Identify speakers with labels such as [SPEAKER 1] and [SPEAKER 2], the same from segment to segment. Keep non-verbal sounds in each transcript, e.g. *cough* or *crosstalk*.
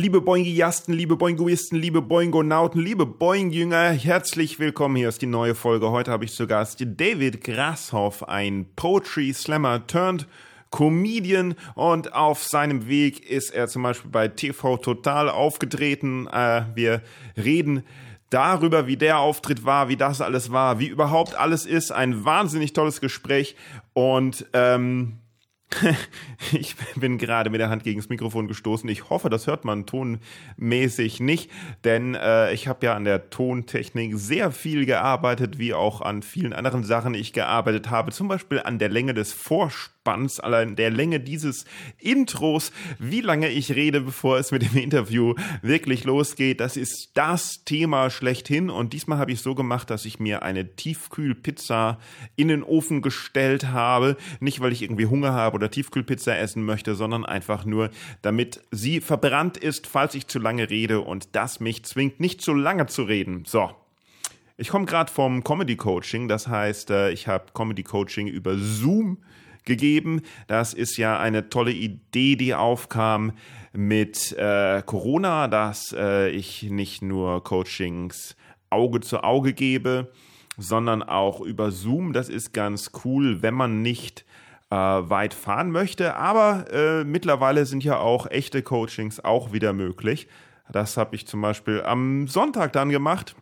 [SPEAKER 1] Liebe Boingiasten, liebe Boingoisten, liebe Boingonauten, liebe Boing-Jünger, herzlich willkommen. Hier ist die neue Folge. Heute habe ich zu Gast David Grashoff, ein Poetry Slammer turned Comedian und auf seinem Weg ist er zum Beispiel bei TV Total aufgetreten. Äh, wir reden darüber, wie der Auftritt war, wie das alles war, wie überhaupt alles ist. Ein wahnsinnig tolles Gespräch und ähm, *laughs* ich bin gerade mit der Hand gegen das Mikrofon gestoßen. Ich hoffe, das hört man tonmäßig nicht, denn äh, ich habe ja an der Tontechnik sehr viel gearbeitet, wie auch an vielen anderen Sachen ich gearbeitet habe. Zum Beispiel an der Länge des Vorspanns Abspanns, allein der Länge dieses Intros, wie lange ich rede, bevor es mit dem Interview wirklich losgeht. Das ist das Thema schlechthin. Und diesmal habe ich so gemacht, dass ich mir eine Tiefkühlpizza in den Ofen gestellt habe. Nicht, weil ich irgendwie Hunger habe oder Tiefkühlpizza essen möchte, sondern einfach nur, damit sie verbrannt ist, falls ich zu lange rede und das mich zwingt, nicht zu lange zu reden. So, ich komme gerade vom Comedy Coaching, das heißt, äh, ich habe Comedy Coaching über Zoom gegeben. Das ist ja eine tolle Idee, die aufkam mit äh, Corona, dass äh, ich nicht nur Coachings Auge zu Auge gebe, sondern auch über Zoom. Das ist ganz cool, wenn man nicht äh, weit fahren möchte. Aber äh, mittlerweile sind ja auch echte Coachings auch wieder möglich. Das habe ich zum Beispiel am Sonntag dann gemacht.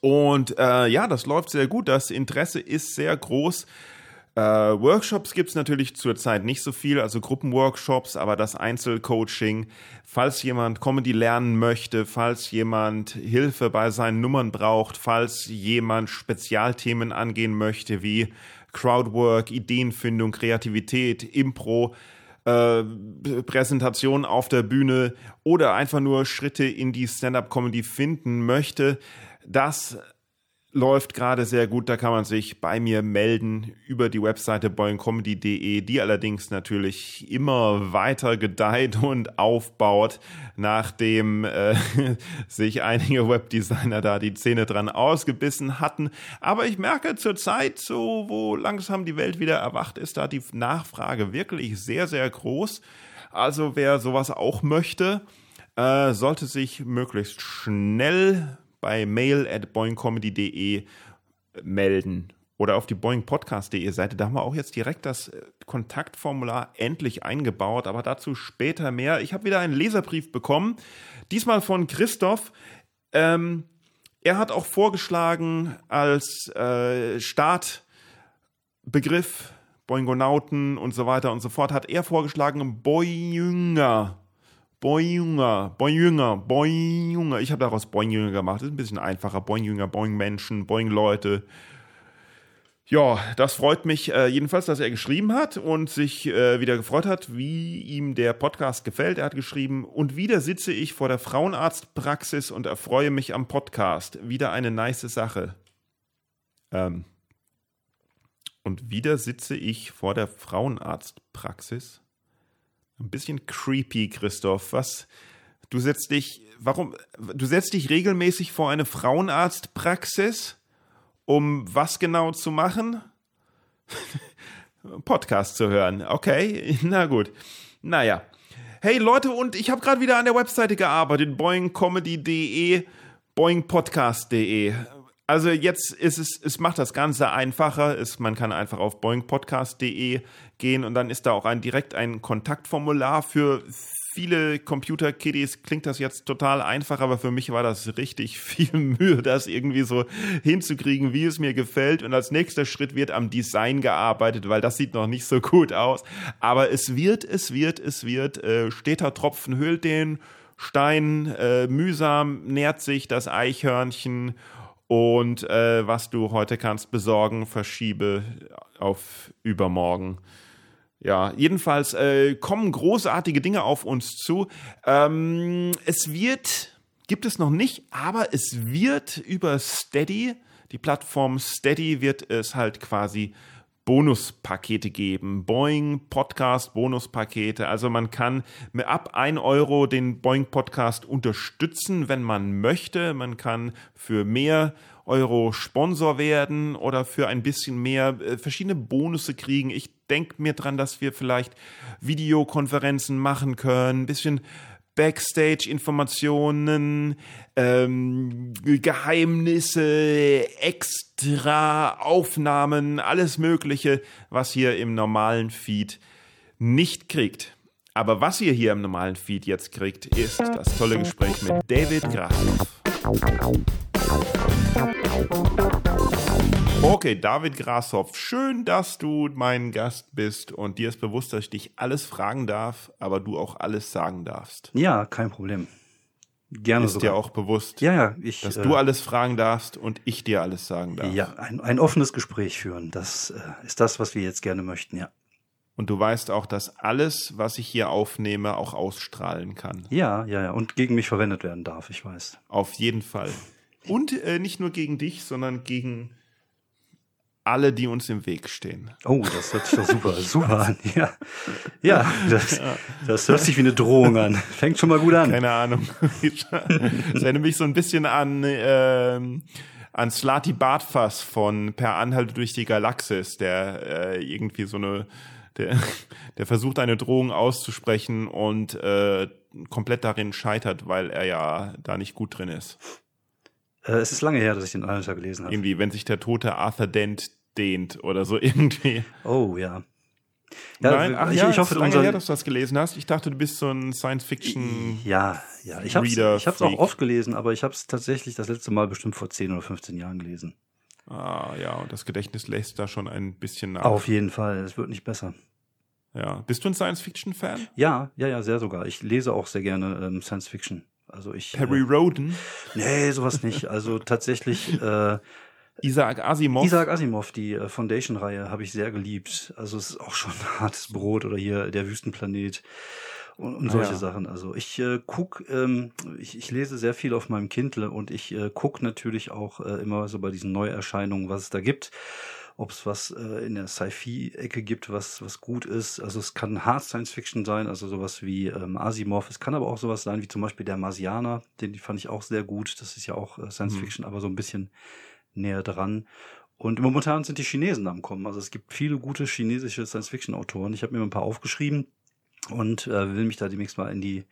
[SPEAKER 1] Und äh, ja, das läuft sehr gut. Das Interesse ist sehr groß. Äh, Workshops gibt es natürlich zurzeit nicht so viel, also Gruppenworkshops, aber das Einzelcoaching, falls jemand Comedy lernen möchte, falls jemand Hilfe bei seinen Nummern braucht, falls jemand Spezialthemen angehen möchte wie Crowdwork, Ideenfindung, Kreativität, Impro, äh, Präsentation auf der Bühne oder einfach nur Schritte in die Stand-up-Comedy finden möchte, das läuft gerade sehr gut. Da kann man sich bei mir melden über die Webseite boingcomedy.de, die allerdings natürlich immer weiter gedeiht und aufbaut, nachdem äh, *laughs* sich einige Webdesigner da die Zähne dran ausgebissen hatten. Aber ich merke zurzeit, so wo langsam die Welt wieder erwacht ist, da die Nachfrage wirklich sehr, sehr groß. Also wer sowas auch möchte, äh, sollte sich möglichst schnell bei mail at boingcomedy.de melden oder auf die boingpodcast.de Seite. Da haben wir auch jetzt direkt das äh, Kontaktformular endlich eingebaut, aber dazu später mehr. Ich habe wieder einen Leserbrief bekommen, diesmal von Christoph. Ähm, er hat auch vorgeschlagen als äh, Startbegriff Boingonauten und so weiter und so fort, hat er vorgeschlagen Boyjünger Boinjünger, Boinjünger, Boinjünger. Ich habe daraus Boinjünger gemacht. Das ist ein bisschen einfacher. Boinjünger, Boing-Menschen, Boing-Leute. Ja, das freut mich äh, jedenfalls, dass er geschrieben hat und sich äh, wieder gefreut hat, wie ihm der Podcast gefällt. Er hat geschrieben, und wieder sitze ich vor der Frauenarztpraxis und erfreue mich am Podcast. Wieder eine nice Sache. Ähm, und wieder sitze ich vor der Frauenarztpraxis. Ein bisschen creepy, Christoph. Was? Du setzt dich, warum? Du setzt dich regelmäßig vor eine Frauenarztpraxis, um was genau zu machen? *laughs* Podcast zu hören. Okay, *laughs* na gut. Naja. Hey Leute, und ich habe gerade wieder an der Webseite gearbeitet, boingcomedy.de, boingpodcast.de. Also jetzt ist es, es macht das Ganze einfacher. Es, man kann einfach auf boingpodcast.de gehen und dann ist da auch ein direkt ein Kontaktformular für viele Computer-Kiddies klingt das jetzt total einfach, aber für mich war das richtig viel *laughs* Mühe, das irgendwie so hinzukriegen, wie es mir gefällt. Und als nächster Schritt wird am Design gearbeitet, weil das sieht noch nicht so gut aus. Aber es wird, es wird, es wird. Äh, steter Tropfen hüllt den Stein. Äh, mühsam nährt sich das Eichhörnchen und äh, was du heute kannst besorgen, verschiebe auf übermorgen. Ja, jedenfalls äh, kommen großartige Dinge auf uns zu. Ähm, es wird, gibt es noch nicht, aber es wird über Steady die Plattform Steady wird es halt quasi Bonuspakete geben. Boeing Podcast Bonuspakete. Also man kann ab 1 Euro den Boeing Podcast unterstützen, wenn man möchte. Man kann für mehr Euro Sponsor werden oder für ein bisschen mehr äh, verschiedene Bonusse kriegen. Ich denke mir dran, dass wir vielleicht Videokonferenzen machen können, ein bisschen Backstage-Informationen, ähm, Geheimnisse, extra Aufnahmen, alles Mögliche, was ihr im normalen Feed nicht kriegt. Aber was ihr hier im normalen Feed jetzt kriegt, ist das tolle Gespräch mit David Graf. Okay, David Grashoff, schön, dass du mein Gast bist und dir ist bewusst, dass ich dich alles fragen darf, aber du auch alles sagen darfst.
[SPEAKER 2] Ja, kein Problem. Gerne
[SPEAKER 1] ist sogar. dir auch bewusst,
[SPEAKER 2] ja, ja, ich,
[SPEAKER 1] dass äh, du alles fragen darfst und ich dir alles sagen darf.
[SPEAKER 2] Ja, ein, ein offenes Gespräch führen, das äh, ist das, was wir jetzt gerne möchten, ja.
[SPEAKER 1] Und du weißt auch, dass alles, was ich hier aufnehme, auch ausstrahlen kann.
[SPEAKER 2] Ja, ja, ja. Und gegen mich verwendet werden darf, ich weiß.
[SPEAKER 1] Auf jeden Fall. Und äh, nicht nur gegen dich, sondern gegen alle, die uns im Weg stehen.
[SPEAKER 2] Oh, das hört sich doch super, *laughs* super an. Ja, ja das, das hört sich wie eine Drohung an. Fängt schon mal gut an.
[SPEAKER 1] Keine Ahnung. *laughs* Das erinnert mich so ein bisschen an, äh, an Slati Bartfass von Per Anhalte durch die Galaxis, der äh, irgendwie so eine, der, *laughs* der versucht eine Drohung auszusprechen und äh, komplett darin scheitert, weil er ja da nicht gut drin ist.
[SPEAKER 2] Äh, es ist lange her, dass ich den Anhalter gelesen habe.
[SPEAKER 1] Irgendwie, wenn sich der tote Arthur Dent dehnt oder so *laughs* irgendwie.
[SPEAKER 2] Oh ja.
[SPEAKER 1] Ja, Nein, ach, ich, ja, ich hoffe, lange unser... her, dass du das gelesen hast. Ich dachte, du bist so ein Science-Fiction.
[SPEAKER 2] Ja, ja. Ich habe es auch oft gelesen, aber ich habe es tatsächlich das letzte Mal bestimmt vor 10 oder 15 Jahren gelesen.
[SPEAKER 1] Ah, ja, und das Gedächtnis lässt da schon ein bisschen nach.
[SPEAKER 2] Auf jeden Fall, es wird nicht besser.
[SPEAKER 1] Ja. Bist du ein Science-Fiction-Fan?
[SPEAKER 2] Ja, ja, ja, sehr sogar. Ich lese auch sehr gerne ähm, Science-Fiction. Also ich.
[SPEAKER 1] Perry äh, Roden?
[SPEAKER 2] Nee, sowas nicht. Also tatsächlich. *laughs* Äh,
[SPEAKER 1] Isaac Asimov.
[SPEAKER 2] Isaac Asimov, die äh, Foundation-Reihe, habe ich sehr geliebt. Also es ist auch schon *laughs* hartes Brot oder hier der Wüstenplanet und, und ah, solche ja. Sachen. Also ich äh, guck, ähm, ich, ich lese sehr viel auf meinem Kindle und ich äh, guck natürlich auch äh, immer so bei diesen Neuerscheinungen, was es da gibt ob es was äh, in der Sci-Fi-Ecke gibt, was, was gut ist. Also es kann Hard Science Fiction sein, also sowas wie ähm, Asimov. Es kann aber auch sowas sein wie zum Beispiel der Marsianer, den fand ich auch sehr gut. Das ist ja auch äh, Science mhm. Fiction, aber so ein bisschen näher dran. Und momentan sind die Chinesen am Kommen. Also es gibt viele gute chinesische Science-Fiction-Autoren. Ich habe mir ein paar aufgeschrieben und äh, will mich da demnächst mal in die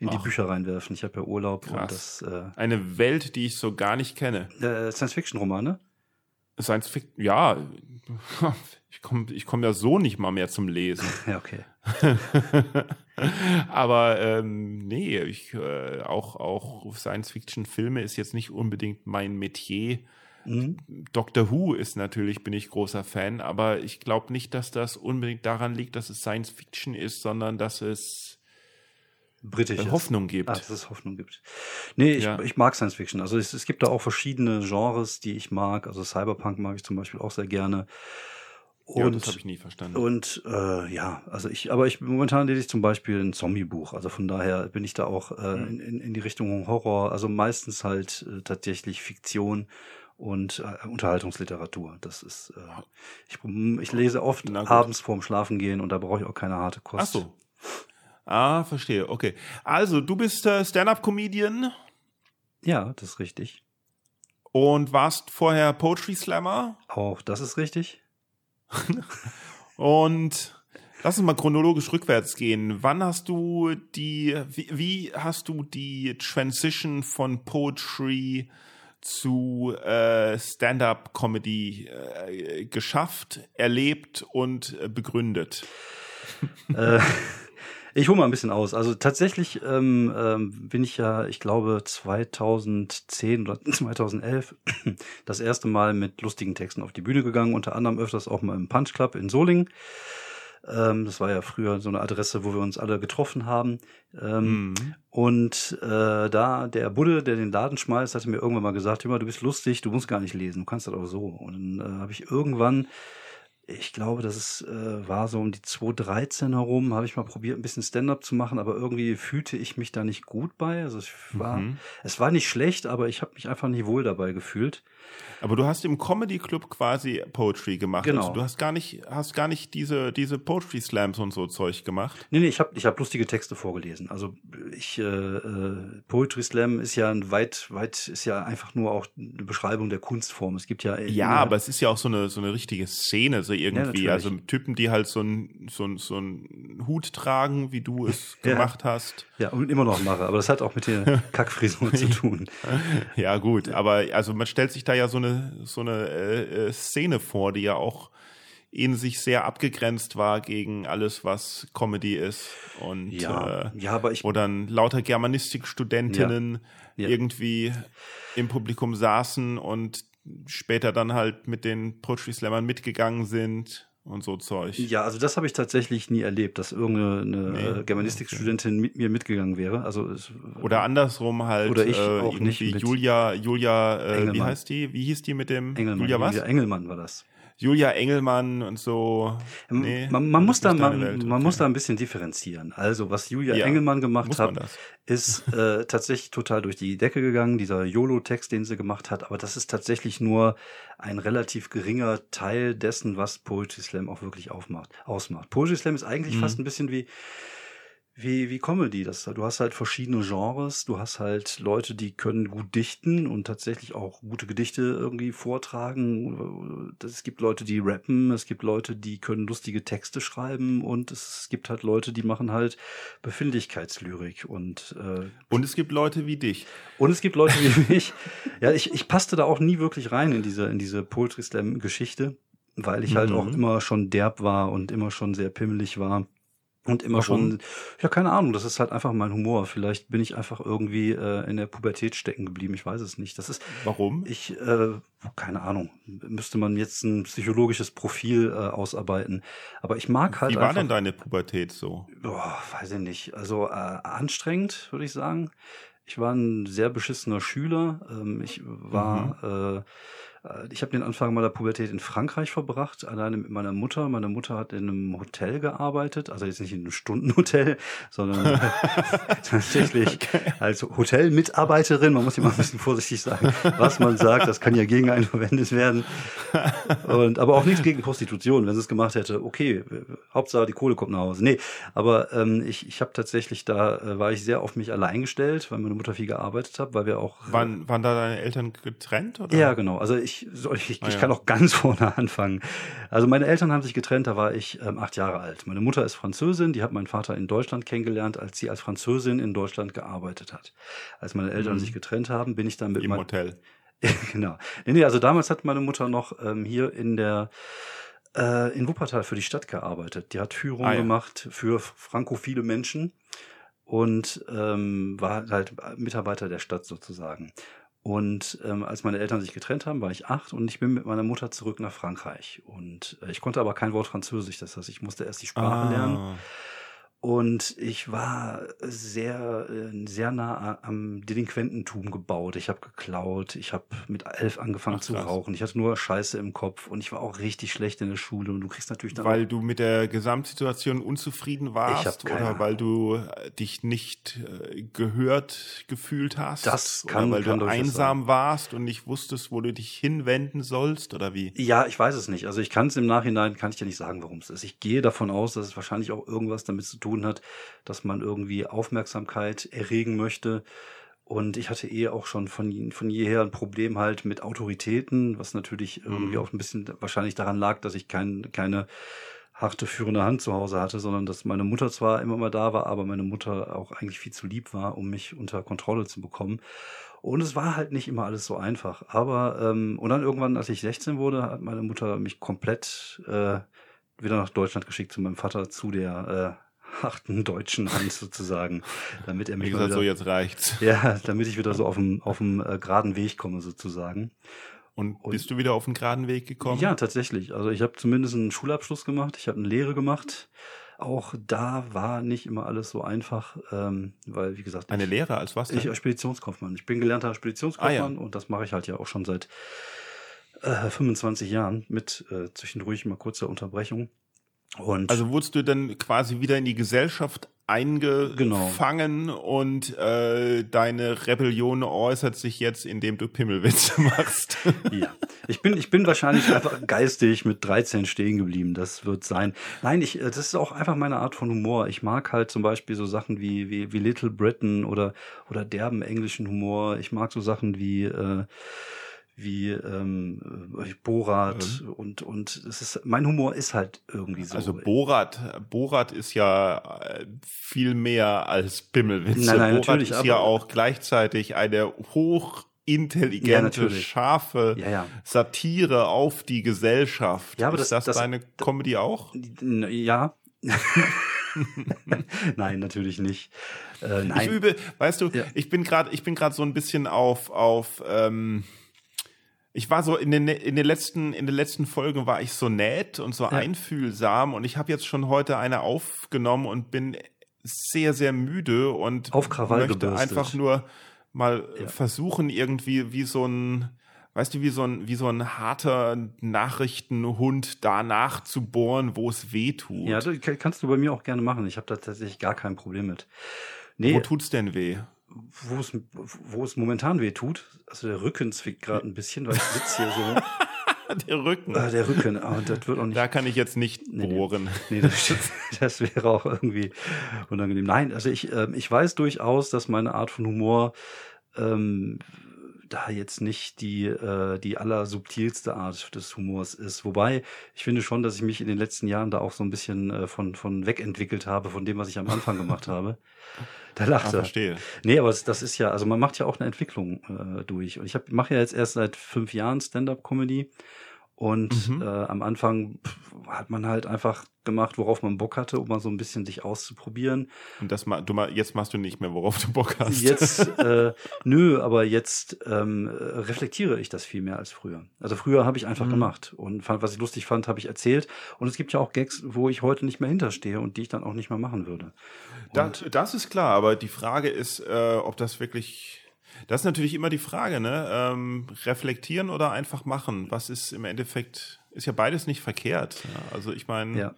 [SPEAKER 2] in die Bücher reinwerfen. Ich habe ja Urlaub
[SPEAKER 1] krass. und das äh, eine Welt, die ich so gar nicht kenne.
[SPEAKER 2] Äh, Science-Fiction-Romane.
[SPEAKER 1] Science Fiction, ja, *laughs* ich komme ich komm ja so nicht mal mehr zum Lesen. *laughs*
[SPEAKER 2] Ja, okay. *laughs*
[SPEAKER 1] Aber ähm, nee, ich äh, auch, auch Science-Fiction-Filme ist jetzt nicht unbedingt mein Metier. Mhm. Doctor Who ist natürlich, bin ich großer Fan, aber ich glaube nicht, dass das unbedingt daran liegt, dass es Science Fiction ist, sondern dass es
[SPEAKER 2] britisch
[SPEAKER 1] Hoffnung gibt.
[SPEAKER 2] Ah, dass es Hoffnung gibt. Nee, ich, ja. ich mag Science Fiction. Also es, es gibt da auch verschiedene Genres, die ich mag. Also Cyberpunk mag ich zum Beispiel auch sehr gerne.
[SPEAKER 1] Und, ja, das habe ich nie verstanden.
[SPEAKER 2] Und äh, ja, also ich, aber ich momentan lese ich zum Beispiel ein Zombie-Buch. Also von daher bin ich da auch äh, mhm. in, in die Richtung Horror. Also meistens halt äh, tatsächlich Fiktion und äh, Unterhaltungsliteratur. Das ist, äh, ich, ich lese oft abends vorm Schlafengehen und da brauche ich auch keine harte Kost.
[SPEAKER 1] Ach so. Ah, verstehe. Okay. Also, du bist äh, Stand-up-Comedian.
[SPEAKER 2] Ja, das ist richtig.
[SPEAKER 1] Und warst vorher Poetry Slammer.
[SPEAKER 2] Auch das ist richtig.
[SPEAKER 1] und lass uns mal chronologisch rückwärts gehen. Wann hast du die, wie, wie hast du die Transition von Poetry zu äh, Stand-up-Comedy äh, geschafft, erlebt und äh, begründet? *laughs*
[SPEAKER 2] äh, ich hole mal ein bisschen aus. Also tatsächlich ähm, ähm, bin ich ja, ich glaube, 2010 oder *laughs* 2011 das erste Mal mit lustigen Texten auf die Bühne gegangen, unter anderem öfters auch mal im Punch Club in Solingen. Ähm, das war ja früher so eine Adresse, wo wir uns alle getroffen haben. Ähm, mhm. Und äh, da der Budde, der den Laden schmeißt, hatte mir irgendwann mal gesagt, mal, du bist lustig, du musst gar nicht lesen, du kannst das auch so. Und dann äh, habe ich irgendwann ich glaube, das ist, äh, war so um die 2013 herum, habe ich mal probiert, ein bisschen Stand-up zu machen, aber irgendwie fühlte ich mich da nicht gut bei. Also es war,
[SPEAKER 1] Mhm.
[SPEAKER 2] es war nicht schlecht, aber ich habe mich einfach nicht wohl dabei gefühlt.
[SPEAKER 1] Aber du hast im Comedy Club quasi Poetry gemacht.
[SPEAKER 2] Genau.
[SPEAKER 1] Also du hast gar nicht, hast gar nicht diese, diese Poetry Slams und so Zeug gemacht.
[SPEAKER 2] Nee, nee, ich habe ich hab lustige Texte vorgelesen. Also ich, äh, äh, Poetry Slam ist ja ein weit, weit, ist ja einfach nur auch eine Beschreibung der Kunstform. Es gibt ja.
[SPEAKER 1] Ja, aber es ist ja auch so eine, so eine richtige Szene, so irgendwie.
[SPEAKER 2] natürlich.
[SPEAKER 1] also Typen, die halt so einen so ein, so ein Hut tragen, wie du es
[SPEAKER 2] Ja.
[SPEAKER 1] gemacht hast.
[SPEAKER 2] Ja, und immer noch mache. Aber das hat auch mit der *laughs* Kackfrisur zu tun.
[SPEAKER 1] Ja, gut, aber also man stellt sich da ja so eine, so eine äh, äh, Szene vor, die ja auch in sich sehr abgegrenzt war gegen alles, was Comedy ist. Und
[SPEAKER 2] Ja,
[SPEAKER 1] äh,
[SPEAKER 2] ja, aber ich.
[SPEAKER 1] wo dann lauter Germanistikstudentinnen
[SPEAKER 2] Ja.
[SPEAKER 1] irgendwie im Publikum saßen und später dann halt mit den Poetry Slammern mitgegangen sind und so Zeug.
[SPEAKER 2] Ja, also das habe ich tatsächlich nie erlebt, dass irgendeine
[SPEAKER 1] Nee,
[SPEAKER 2] äh, Germanistikstudentin mit mir mitgegangen wäre. Also es,
[SPEAKER 1] Oder andersrum halt
[SPEAKER 2] Oder ich
[SPEAKER 1] äh,
[SPEAKER 2] auch nicht
[SPEAKER 1] Julia, Julia, äh, wie heißt die? Wie hieß die mit dem
[SPEAKER 2] Engelmann,
[SPEAKER 1] Julia was?
[SPEAKER 2] Julia Engelmann war das.
[SPEAKER 1] Julia Engelmann und so. Nee,
[SPEAKER 2] man, man, muss da, man,
[SPEAKER 1] Welt,
[SPEAKER 2] man
[SPEAKER 1] okay.
[SPEAKER 2] muss da ein bisschen differenzieren. Also, was Julia
[SPEAKER 1] Ja,
[SPEAKER 2] Engelmann gemacht hat, ist *laughs* äh, tatsächlich total durch die Decke gegangen, dieser YOLO-Text, den sie gemacht hat. Aber das ist tatsächlich nur ein relativ geringer Teil dessen, was Poetry Slam auch wirklich aufmacht, ausmacht. Poetry Slam ist eigentlich
[SPEAKER 1] Mhm.
[SPEAKER 2] fast ein bisschen wie, wie, wie Comedy. Das, du hast halt verschiedene Genres. Du hast halt Leute, die können gut dichten und tatsächlich auch gute Gedichte irgendwie vortragen. Es gibt Leute, die rappen. Es gibt Leute, die können lustige Texte schreiben. Und es gibt halt Leute, die machen halt Befindlichkeitslyrik. Und, äh,
[SPEAKER 1] Und es gibt Leute wie dich.
[SPEAKER 2] und es gibt Leute wie *laughs* mich. Ja, ich, ich passte da auch nie wirklich rein in diese, in diese Poetry Slam Geschichte, weil ich halt
[SPEAKER 1] Mhm.
[SPEAKER 2] auch immer schon derb war und immer schon sehr pimmelig war. Und immer
[SPEAKER 1] Warum?
[SPEAKER 2] schon, ja, keine Ahnung, das ist halt einfach mein Humor. Vielleicht bin ich einfach irgendwie äh, in der Pubertät stecken geblieben, ich weiß es nicht. Das ist,
[SPEAKER 1] Warum?
[SPEAKER 2] ich, äh, keine Ahnung, müsste man jetzt ein psychologisches Profil äh, ausarbeiten. Aber ich mag halt
[SPEAKER 1] Wie war
[SPEAKER 2] einfach,
[SPEAKER 1] denn deine Pubertät so?
[SPEAKER 2] Boah, weiß ich nicht. Also äh, anstrengend, würde ich sagen. Ich war ein sehr beschissener Schüler. Ähm, ich war, äh, äh, ich habe den Anfang meiner Pubertät in Frankreich verbracht, alleine mit meiner Mutter. Meine Mutter hat in einem Hotel gearbeitet, also jetzt nicht in einem Stundenhotel, *laughs* sondern äh, *laughs* tatsächlich als Hotelmitarbeiterin. Man muss immer ein bisschen vorsichtig sagen, was man sagt. Das kann ja gegen einen verwendet werden. Und, aber auch nichts gegen Prostitution. Wenn sie es gemacht hätte, okay, äh, Hauptsache die Kohle kommt nach Hause. Nee, aber ähm, ich, ich habe tatsächlich da, äh, war ich sehr auf mich allein gestellt, weil meine Mutter viel gearbeitet hat, weil wir auch.
[SPEAKER 1] Waren, waren da deine Eltern getrennt? Oder?
[SPEAKER 2] Ja, genau. Also ich, soll ich, ich
[SPEAKER 1] Ah, ja.
[SPEAKER 2] kann auch ganz vorne *laughs* anfangen. Also meine Eltern haben sich getrennt, da war ich ähm, acht Jahre alt. Meine Mutter ist Französin, die hat meinen Vater in Deutschland kennengelernt, als sie als Französin in Deutschland gearbeitet hat. Als meine Eltern
[SPEAKER 1] Mhm.
[SPEAKER 2] sich getrennt haben, bin ich dann mit
[SPEAKER 1] Im Hotel. *laughs*
[SPEAKER 2] genau. Nee, nee, also damals hat meine Mutter noch ähm, hier in der äh, in Wuppertal für die Stadt gearbeitet. Die hat Führungen
[SPEAKER 1] Ah, ja.
[SPEAKER 2] gemacht für frankophile Menschen und ähm, war halt Mitarbeiter der Stadt sozusagen. Und ähm, als meine Eltern sich getrennt haben, war ich acht und ich bin mit meiner Mutter zurück nach Frankreich. Und äh, ich konnte aber kein Wort Französisch, das heißt, ich musste erst die Sprache lernen. Und ich war sehr, äh, sehr nah am Delinquententum gebaut. Ich habe geklaut, ich habe mit elf angefangen
[SPEAKER 1] Ach,
[SPEAKER 2] zu
[SPEAKER 1] krass.
[SPEAKER 2] rauchen. Ich hatte nur Scheiße im Kopf und ich war auch richtig schlecht in der Schule. Und du kriegst natürlich dann
[SPEAKER 1] Weil du mit der Gesamtsituation unzufrieden warst oder weil du äh, dich nicht äh, gehört gefühlt hast?
[SPEAKER 2] Das kann-
[SPEAKER 1] oder weil
[SPEAKER 2] kann
[SPEAKER 1] du einsam warst und nicht wusstest, wo du dich hinwenden sollst oder wie?
[SPEAKER 2] Ja, ich weiß es nicht. Also ich kann es im Nachhinein, kann ich dir nicht sagen, warum es ist. Ich gehe davon aus, dass es wahrscheinlich auch irgendwas damit zu tun hat, dass man irgendwie Aufmerksamkeit erregen möchte. Und ich hatte eh auch schon von, von jeher ein Problem halt mit Autoritäten, was natürlich irgendwie
[SPEAKER 1] Mhm.
[SPEAKER 2] auch ein bisschen wahrscheinlich daran lag, dass ich kein, keine harte führende Hand zu Hause hatte, sondern dass meine Mutter zwar immer mal da war, aber meine Mutter auch eigentlich viel zu lieb war, um mich unter Kontrolle zu bekommen. Und es war halt nicht immer alles so einfach. Aber, ähm, und dann irgendwann, als ich 16 wurde, hat meine Mutter mich komplett äh, wieder nach Deutschland geschickt zu meinem Vater, zu der äh, harten deutschen Hand sozusagen, damit er mich
[SPEAKER 1] gesagt,
[SPEAKER 2] wieder,
[SPEAKER 1] so jetzt reicht's. *laughs*
[SPEAKER 2] ja, damit ich wieder so auf dem, auf dem äh, geraden Weg komme sozusagen.
[SPEAKER 1] Und,
[SPEAKER 2] Und-
[SPEAKER 1] bist du wieder auf den geraden Weg gekommen?
[SPEAKER 2] Ja, tatsächlich. Also ich habe zumindest einen Schulabschluss gemacht, ich habe eine Lehre gemacht. Auch da war nicht immer alles so einfach, ähm, weil, wie gesagt,
[SPEAKER 1] Eine
[SPEAKER 2] ich,
[SPEAKER 1] Lehre als was denn?
[SPEAKER 2] ich als Speditionskaufmann. Ich bin gelernter Speditionskaufmann und das mache ich halt ja auch schon seit Äh, 25 Jahren mit äh, zwischendurch mal kurzer Unterbrechung. Und
[SPEAKER 1] also wurdest du dann quasi wieder in die Gesellschaft eingefangen genau. und äh, deine Rebellion äußert sich jetzt, indem du Pimmelwitze *laughs* machst.
[SPEAKER 2] ja, ich bin, ich bin wahrscheinlich einfach geistig mit 13 stehen geblieben. Das wird sein. Nein, ich, äh, das ist auch einfach meine Art von Humor. Ich mag halt zum Beispiel so Sachen wie, wie, wie Little Britain oder, oder derben englischen Humor. Ich mag so Sachen wie äh, wie ähm, äh, Borat mhm. und und es ist mein Humor ist halt irgendwie so.
[SPEAKER 1] Also Borat Borat ist ja äh, viel mehr als Bimmelwitze.
[SPEAKER 2] Nein, nein,
[SPEAKER 1] Borat
[SPEAKER 2] natürlich,
[SPEAKER 1] ist ja auch gleichzeitig eine hoch intelligente, ja, scharfe
[SPEAKER 2] ja, ja.
[SPEAKER 1] Satire auf die Gesellschaft.
[SPEAKER 2] Ja, aber
[SPEAKER 1] ist
[SPEAKER 2] das,
[SPEAKER 1] das, das deine Comedy auch?
[SPEAKER 2] Ja. *laughs* nein, natürlich nicht. Äh, nein.
[SPEAKER 1] Ich übe, weißt du, ich bin gerade, ich bin gerade so ein bisschen auf auf ähm, ich war so in den in den letzten in den letzten Folgen war ich so nett und so ja. einfühlsam und ich habe jetzt schon heute eine aufgenommen und bin sehr sehr müde und
[SPEAKER 2] Auf Krawall
[SPEAKER 1] möchte
[SPEAKER 2] gebürstet.
[SPEAKER 1] einfach nur mal ja. versuchen irgendwie wie so ein weißt du wie so ein wie so ein harter Nachrichtenhund danach zu bohren, wo es weh tut.
[SPEAKER 2] Ja, das kannst du bei mir auch gerne machen. Ich habe da tatsächlich gar kein Problem mit.
[SPEAKER 1] Nee, wo tut's denn weh?
[SPEAKER 2] Wo es, wo es momentan weh tut, also der Rücken zwickt gerade ein bisschen, weil ich sitze hier so.
[SPEAKER 1] der Rücken.
[SPEAKER 2] Äh, der Rücken, ah, und das wird auch nicht.
[SPEAKER 1] Da kann ich jetzt nicht nee, bohren.
[SPEAKER 2] Nee, das, *laughs* das, wäre auch irgendwie unangenehm. Nein, also ich, äh, ich weiß durchaus, dass meine Art von Humor ähm, da jetzt nicht die, äh, die allersubtilste Art des Humors ist. Wobei, ich finde schon, dass ich mich in den letzten Jahren da auch so ein bisschen äh, von, von wegentwickelt habe, von dem, was ich am Anfang gemacht habe. Da lacht ah, er.
[SPEAKER 1] verstehe.
[SPEAKER 2] Nee, aber das ist ja, also man macht ja auch eine Entwicklung äh, durch. Und ich mache ja jetzt erst seit fünf Jahren Stand-up-Comedy. Und mhm. äh, am Anfang hat man halt einfach gemacht, worauf man Bock hatte, um mal so ein bisschen sich auszuprobieren.
[SPEAKER 1] Und das ma du ma jetzt machst du nicht mehr, worauf du Bock hast.
[SPEAKER 2] Jetzt, *laughs* äh, nö, aber jetzt ähm, reflektiere ich das viel mehr als früher. Also früher habe ich einfach mhm. gemacht und fand, was ich lustig fand, habe ich erzählt. Und es gibt ja auch Gags, wo ich heute nicht mehr hinterstehe und die ich dann auch nicht mehr machen würde.
[SPEAKER 1] Das, das, ist klar, aber die Frage ist, äh, ob das wirklich das ist natürlich immer die Frage, ne? Ähm, reflektieren oder einfach machen? Was ist im Endeffekt, ist ja beides nicht verkehrt. Ja? Also ich meine, ja.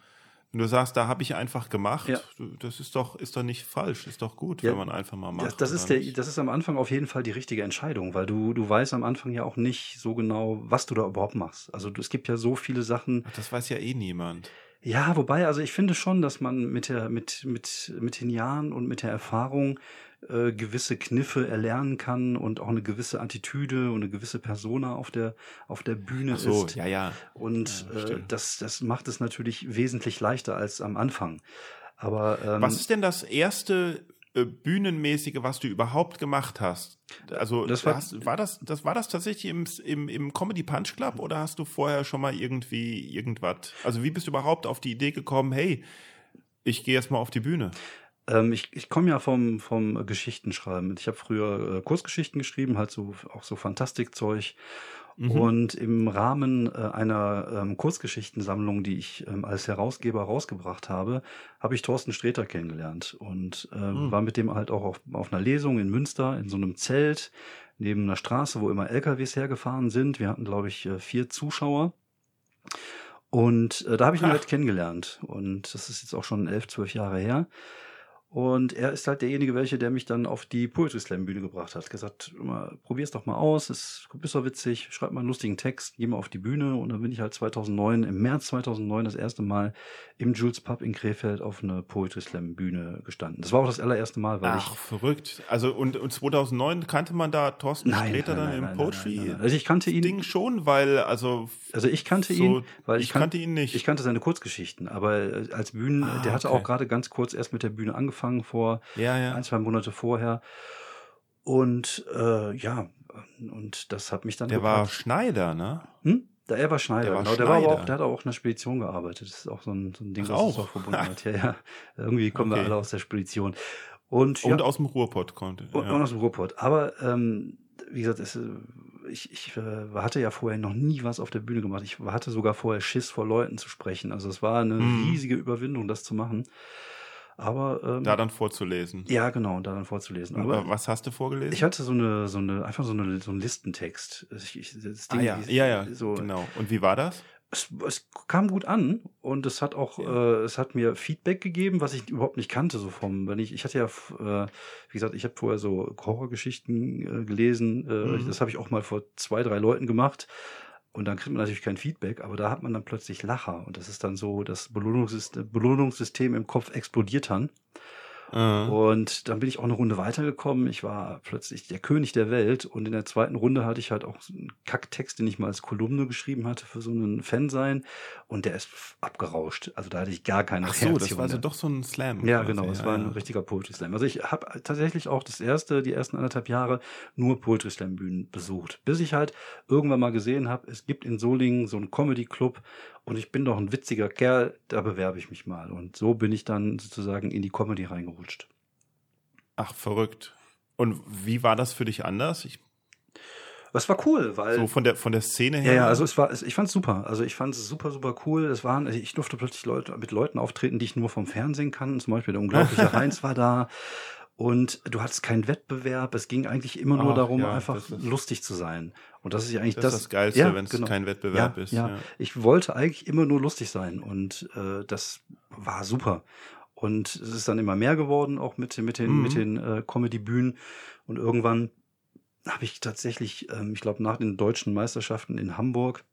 [SPEAKER 1] wenn du sagst, da habe ich einfach gemacht, ja. das ist doch, ist doch nicht falsch, ist doch gut, wenn man einfach mal macht.
[SPEAKER 2] Das, das ist der, das ist am Anfang auf jeden Fall die richtige Entscheidung, weil du, du weißt am Anfang ja auch nicht so genau, was du da überhaupt machst. Also es gibt ja so viele Sachen.
[SPEAKER 1] Ach, das weiß ja eh niemand.
[SPEAKER 2] Ja, wobei, also ich finde schon, dass man mit der, mit, mit, mit den Jahren und mit der Erfahrung äh, gewisse Kniffe erlernen kann und auch eine gewisse Attitüde und eine gewisse Persona auf der auf der Bühne
[SPEAKER 1] so,
[SPEAKER 2] ist.
[SPEAKER 1] Ja, ja.
[SPEAKER 2] Und ja, äh, das das macht es natürlich wesentlich leichter als am Anfang. Aber ähm,
[SPEAKER 1] was ist denn das erste äh, bühnenmäßige, was du überhaupt gemacht hast? Also das war, hast, war das das war das tatsächlich im, im, im Comedy Punch Club oder hast du vorher schon mal irgendwie irgendwas? Also wie bist du überhaupt auf die Idee gekommen? Hey, ich gehe jetzt mal auf die Bühne.
[SPEAKER 2] Ähm, ich ich komme ja vom, vom Geschichtenschreiben. Ich habe früher äh, Kurzgeschichten geschrieben, halt so auch so Fantastikzeug. Mhm. Und im Rahmen äh, einer ähm, Kurzgeschichtensammlung, die ich ähm, als Herausgeber rausgebracht habe, habe ich Thorsten Sträter kennengelernt und äh, mhm. war mit dem halt auch auf, auf einer Lesung in Münster in so einem Zelt neben einer Straße, wo immer LKWs hergefahren sind. Wir hatten, glaube ich, äh, vier Zuschauer. Und äh, da habe ich ihn halt kennengelernt. Und das ist jetzt auch schon elf, zwölf Jahre her. Und er ist halt derjenige, welche, der mich dann auf die Poetry Slam Bühne gebracht hat. Gesagt, immer, probier's doch mal aus, ist, ist doch witzig, schreib mal einen lustigen Text, geh mal auf die Bühne. Und dann bin ich halt 2009, im März 2009 das erste Mal im Jules Pub in Krefeld auf eine Poetry Slam Bühne gestanden. Das war auch das allererste Mal, weil
[SPEAKER 1] Ach, ich. verrückt. Also, und, und 2009 kannte man da Thorsten nein, Sträter nein, dann nein, im Poetry?
[SPEAKER 2] Also ich kannte ihn.
[SPEAKER 1] Ding schon, weil, also.
[SPEAKER 2] Also ich kannte so, ihn, weil ich,
[SPEAKER 1] kannte ihn nicht.
[SPEAKER 2] Ich kannte seine Kurzgeschichten, aber als Bühnen, ah, der hatte okay. auch gerade ganz kurz erst mit der Bühne angefangen angefangen vor
[SPEAKER 1] ja, ja.
[SPEAKER 2] ein, zwei Monate vorher. Und äh, ja, und das hat mich dann.
[SPEAKER 1] Der gepackt. war Schneider, ne?
[SPEAKER 2] Hm? Der, er war Schneider,
[SPEAKER 1] der war
[SPEAKER 2] genau.
[SPEAKER 1] Schneider.
[SPEAKER 2] Der, war aber auch, der hat auch in der Spedition gearbeitet. Das ist auch so ein, so ein Ding,
[SPEAKER 1] Ach,
[SPEAKER 2] was
[SPEAKER 1] auch.
[SPEAKER 2] auch verbunden *laughs* hat. Ja, ja. Irgendwie kommen okay. wir alle aus der Spedition. Und,
[SPEAKER 1] und aus dem Ruhrpott konnte.
[SPEAKER 2] Und, ja. und aus dem Ruhrpott. Aber ähm, wie gesagt, es, ich, ich äh, hatte ja vorher noch nie was auf der Bühne gemacht. Ich hatte sogar vorher Schiss vor Leuten zu sprechen. Also es war eine mm. riesige Überwindung, das zu machen. Aber ähm,
[SPEAKER 1] da dann vorzulesen.
[SPEAKER 2] Ja, genau, da dann vorzulesen.
[SPEAKER 1] Aber was hast du vorgelesen?
[SPEAKER 2] Ich hatte so eine, so eine, einfach so, eine, so einen Listentext. Ich,
[SPEAKER 1] ich, das Ding, ah, ja, ja, ja, so, genau. Und wie war das?
[SPEAKER 2] Es, es, kam gut an und es hat auch, ja. äh, es hat mir Feedback gegeben, was ich überhaupt nicht kannte, so vom, wenn ich, ich hatte ja, äh, wie gesagt, ich habe vorher so Horrorgeschichten äh, gelesen, äh, mhm. das habe ich auch mal vor zwei, drei Leuten gemacht und dann kriegt man natürlich kein Feedback, aber da hat man dann plötzlich Lacher und das ist dann so, das Belohnungssystem, Belohnungssystem im Kopf explodiert dann. Mhm. Und dann bin ich auch eine Runde weitergekommen. Ich war plötzlich der König der Welt. Und in der zweiten Runde hatte ich halt auch einen Kacktext, den ich mal als Kolumne geschrieben hatte für so einen Fan sein. Und der ist abgerauscht. Also da hatte ich gar keine
[SPEAKER 1] Ach so, das war also doch so ein Slam.
[SPEAKER 2] Ja, genau. Es ja, war ein ja. richtiger Poetry Slam. Also ich habe tatsächlich auch das erste, die ersten anderthalb Jahre nur Poetry Slam Bühnen besucht. Bis ich halt irgendwann mal gesehen habe, es gibt in Solingen so einen Comedy Club und ich bin doch ein witziger Kerl, da bewerbe ich mich mal. Und so bin ich dann sozusagen in die Comedy reingerutscht.
[SPEAKER 1] Ach, verrückt. Und wie war das für dich anders? Ich
[SPEAKER 2] das war cool, weil.
[SPEAKER 1] So von der, von der Szene her?
[SPEAKER 2] Ja, ja, also es war, ich fand es super. Also ich fand es super, super cool. Es waren, ich durfte plötzlich Leute, mit Leuten auftreten, die ich nur vom Fernsehen kann. Zum Beispiel der unglaubliche *laughs* Heinz war da. Und du hattest keinen Wettbewerb. Es ging eigentlich immer nur Ach, darum, ja, einfach lustig zu sein. Und das ist ja eigentlich
[SPEAKER 1] das.
[SPEAKER 2] Das
[SPEAKER 1] ist das Geilste, ja, wenn es genau. kein Wettbewerb
[SPEAKER 2] ja,
[SPEAKER 1] ist.
[SPEAKER 2] Ja. ich wollte eigentlich immer nur lustig sein. Und äh, das war super. Und es ist dann immer mehr geworden, auch mit, mit den, mhm. mit den äh, Comedy-Bühnen. Und irgendwann habe ich tatsächlich, ähm, ich glaube, nach den deutschen Meisterschaften in Hamburg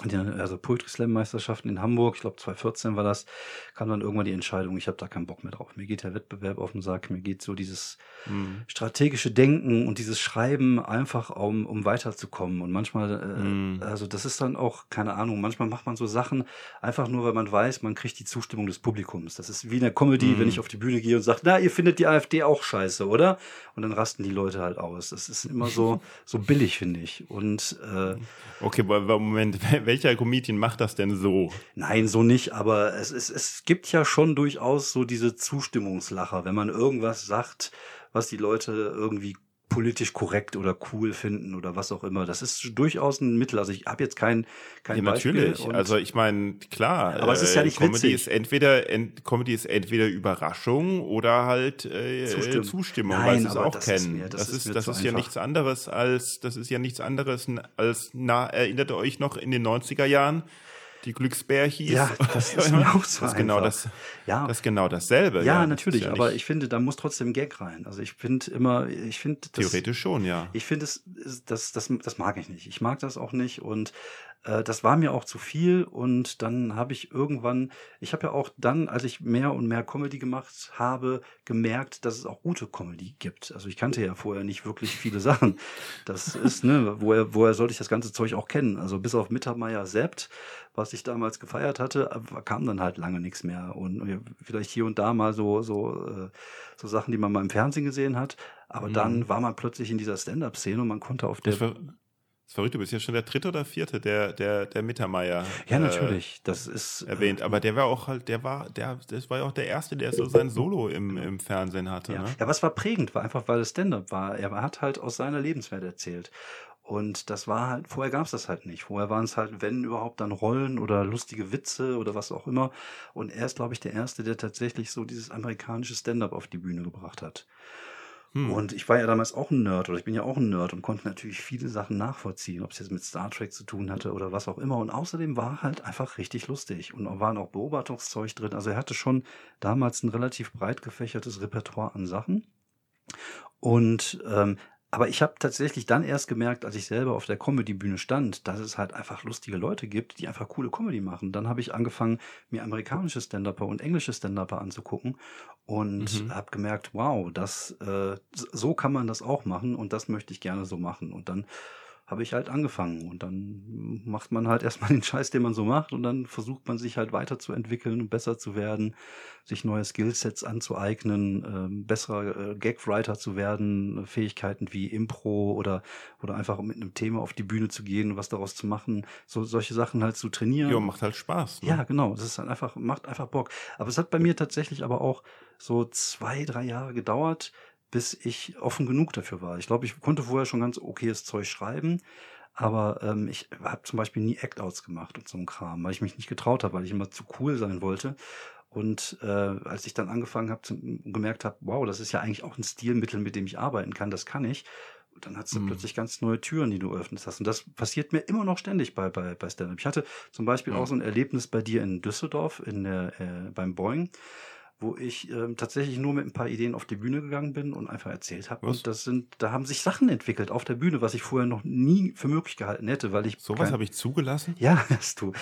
[SPEAKER 2] also Poetry Slam Meisterschaften in Hamburg, ich glaube 2014 war das, kam dann irgendwann die Entscheidung, ich habe da keinen Bock mehr drauf. Mir geht der Wettbewerb auf den Sack, mir geht so dieses mhm. strategische Denken und dieses Schreiben einfach, um, um weiterzukommen. Und manchmal, äh, mhm. also das ist dann auch, keine Ahnung, manchmal macht man so Sachen einfach nur, weil man weiß, man kriegt die Zustimmung des Publikums. Das ist wie in der Comedy, mhm. wenn ich auf die Bühne gehe und sage, na, ihr findet die AfD auch scheiße, oder? Und dann rasten die Leute halt aus. Das ist immer so, *laughs* so billig, finde ich. Und äh,
[SPEAKER 1] Okay, Moment, *laughs* welcher Comedian macht das denn so?
[SPEAKER 2] Nein, so nicht, aber es, es, es gibt ja schon durchaus so diese Zustimmungslacher, wenn man irgendwas sagt, was die Leute irgendwie politisch korrekt oder cool finden oder was auch immer. Das ist durchaus ein Mittel. Also ich habe jetzt kein kein ja,
[SPEAKER 1] Beispiel. Natürlich. Also ich meine, klar.
[SPEAKER 2] Aber es ist ja nicht
[SPEAKER 1] Comedy
[SPEAKER 2] witzig.
[SPEAKER 1] Ist entweder ent, Comedy ist entweder Überraschung oder halt äh, Zustimmung, Zustimmung Nein, weil sie es auch das kennen. Ist mir, das, das, ist, das ist ja nichts anderes als das ist ja nichts anderes als na erinnert ihr euch noch in den 90er Jahren die Glücksbär hieß.
[SPEAKER 2] Ja, das *laughs* ist mir auch so
[SPEAKER 1] das ist genau das, ja. das ist genau dasselbe.
[SPEAKER 2] Ja, ja natürlich, ja aber ich finde, da muss trotzdem Gag rein. Also ich finde immer, ich finde
[SPEAKER 1] Theoretisch schon, ja.
[SPEAKER 2] Ich finde es, das, das, das mag ich nicht. Ich mag das auch nicht und äh, das war mir auch zu viel und dann habe ich irgendwann, ich habe ja auch dann, als ich mehr und mehr Comedy gemacht habe, gemerkt, dass es auch gute Comedy gibt. Also ich kannte ja vorher nicht wirklich viele *laughs* Sachen. Das ist, ne, woher, woher sollte ich das ganze Zeug auch kennen? Also bis auf Mittermeier Sept, was ich damals gefeiert hatte, äh, kam dann halt lange nichts mehr. Und vielleicht hier und da mal so, so, äh, so Sachen, die man mal im Fernsehen gesehen hat. Aber mhm. dann war man plötzlich in dieser Stand-up-Szene und man konnte auf der
[SPEAKER 1] ist verrückt, du bist ja schon der dritte oder vierte, der, der, der Mittermeier.
[SPEAKER 2] Ja, äh, natürlich. Das ist.
[SPEAKER 1] Äh, erwähnt. Aber der war auch halt, der war, der, das war ja auch der erste, der so sein Solo im, im Fernsehen hatte.
[SPEAKER 2] Ja.
[SPEAKER 1] Ne?
[SPEAKER 2] ja, was war prägend, war einfach, weil es Stand-up war. Er hat halt aus seiner Lebenswelt erzählt. Und das war halt, vorher gab es das halt nicht. Vorher waren es halt, wenn überhaupt, dann Rollen oder lustige Witze oder was auch immer. Und er ist, glaube ich, der Erste, der tatsächlich so dieses amerikanische Stand-up auf die Bühne gebracht hat. Hm. Und ich war ja damals auch ein Nerd oder ich bin ja auch ein Nerd und konnte natürlich viele Sachen nachvollziehen, ob es jetzt mit Star Trek zu tun hatte oder was auch immer. Und außerdem war halt einfach richtig lustig und waren auch Beobachtungszeug drin. Also er hatte schon damals ein relativ breit gefächertes Repertoire an Sachen. Und ähm, aber ich habe tatsächlich dann erst gemerkt, als ich selber auf der Comedy-Bühne stand, dass es halt einfach lustige Leute gibt, die einfach coole Comedy machen. Dann habe ich angefangen, mir amerikanische Stand-Upper und englische Stand-Upper anzugucken und mhm. habe gemerkt, wow, das äh, so kann man das auch machen und das möchte ich gerne so machen. Und dann habe ich halt angefangen. Und dann macht man halt *laughs* erstmal den Scheiß, den man so macht, und dann versucht man sich halt weiterzuentwickeln und besser zu werden, sich neue Skillsets anzueignen, äh, besserer äh, Gagwriter zu werden, Fähigkeiten wie Impro oder, oder einfach mit einem Thema auf die Bühne zu gehen, was daraus zu machen, so solche Sachen halt zu trainieren.
[SPEAKER 1] Ja, macht halt Spaß.
[SPEAKER 2] Ne? Ja, genau. Das ist halt einfach, macht einfach Bock. Aber es hat bei mir tatsächlich aber auch so zwei, drei Jahre gedauert, bis ich offen genug dafür war. Ich glaube, ich konnte vorher schon ganz okayes Zeug schreiben, aber ähm, ich habe zum Beispiel nie Act-Outs gemacht und so ein Kram, weil ich mich nicht getraut habe, weil ich immer zu cool sein wollte. Und äh, als ich dann angefangen habe, gemerkt habe, wow, das ist ja eigentlich auch ein Stilmittel, mit dem ich arbeiten kann, das kann ich. Und dann hast du mhm. plötzlich ganz neue Türen, die du öffnest hast. Und das passiert mir immer noch ständig bei, bei, bei Stand-Up. Ich hatte zum Beispiel mhm. auch so ein Erlebnis bei dir in Düsseldorf in der, äh, beim Boeing wo ich ähm, tatsächlich nur mit ein paar Ideen auf die Bühne gegangen bin und einfach erzählt habe. Und das sind, da haben sich Sachen entwickelt auf der Bühne, was ich vorher noch nie für möglich gehalten hätte, weil ich.
[SPEAKER 1] Sowas habe ich zugelassen?
[SPEAKER 2] Ja, *laughs* hast du.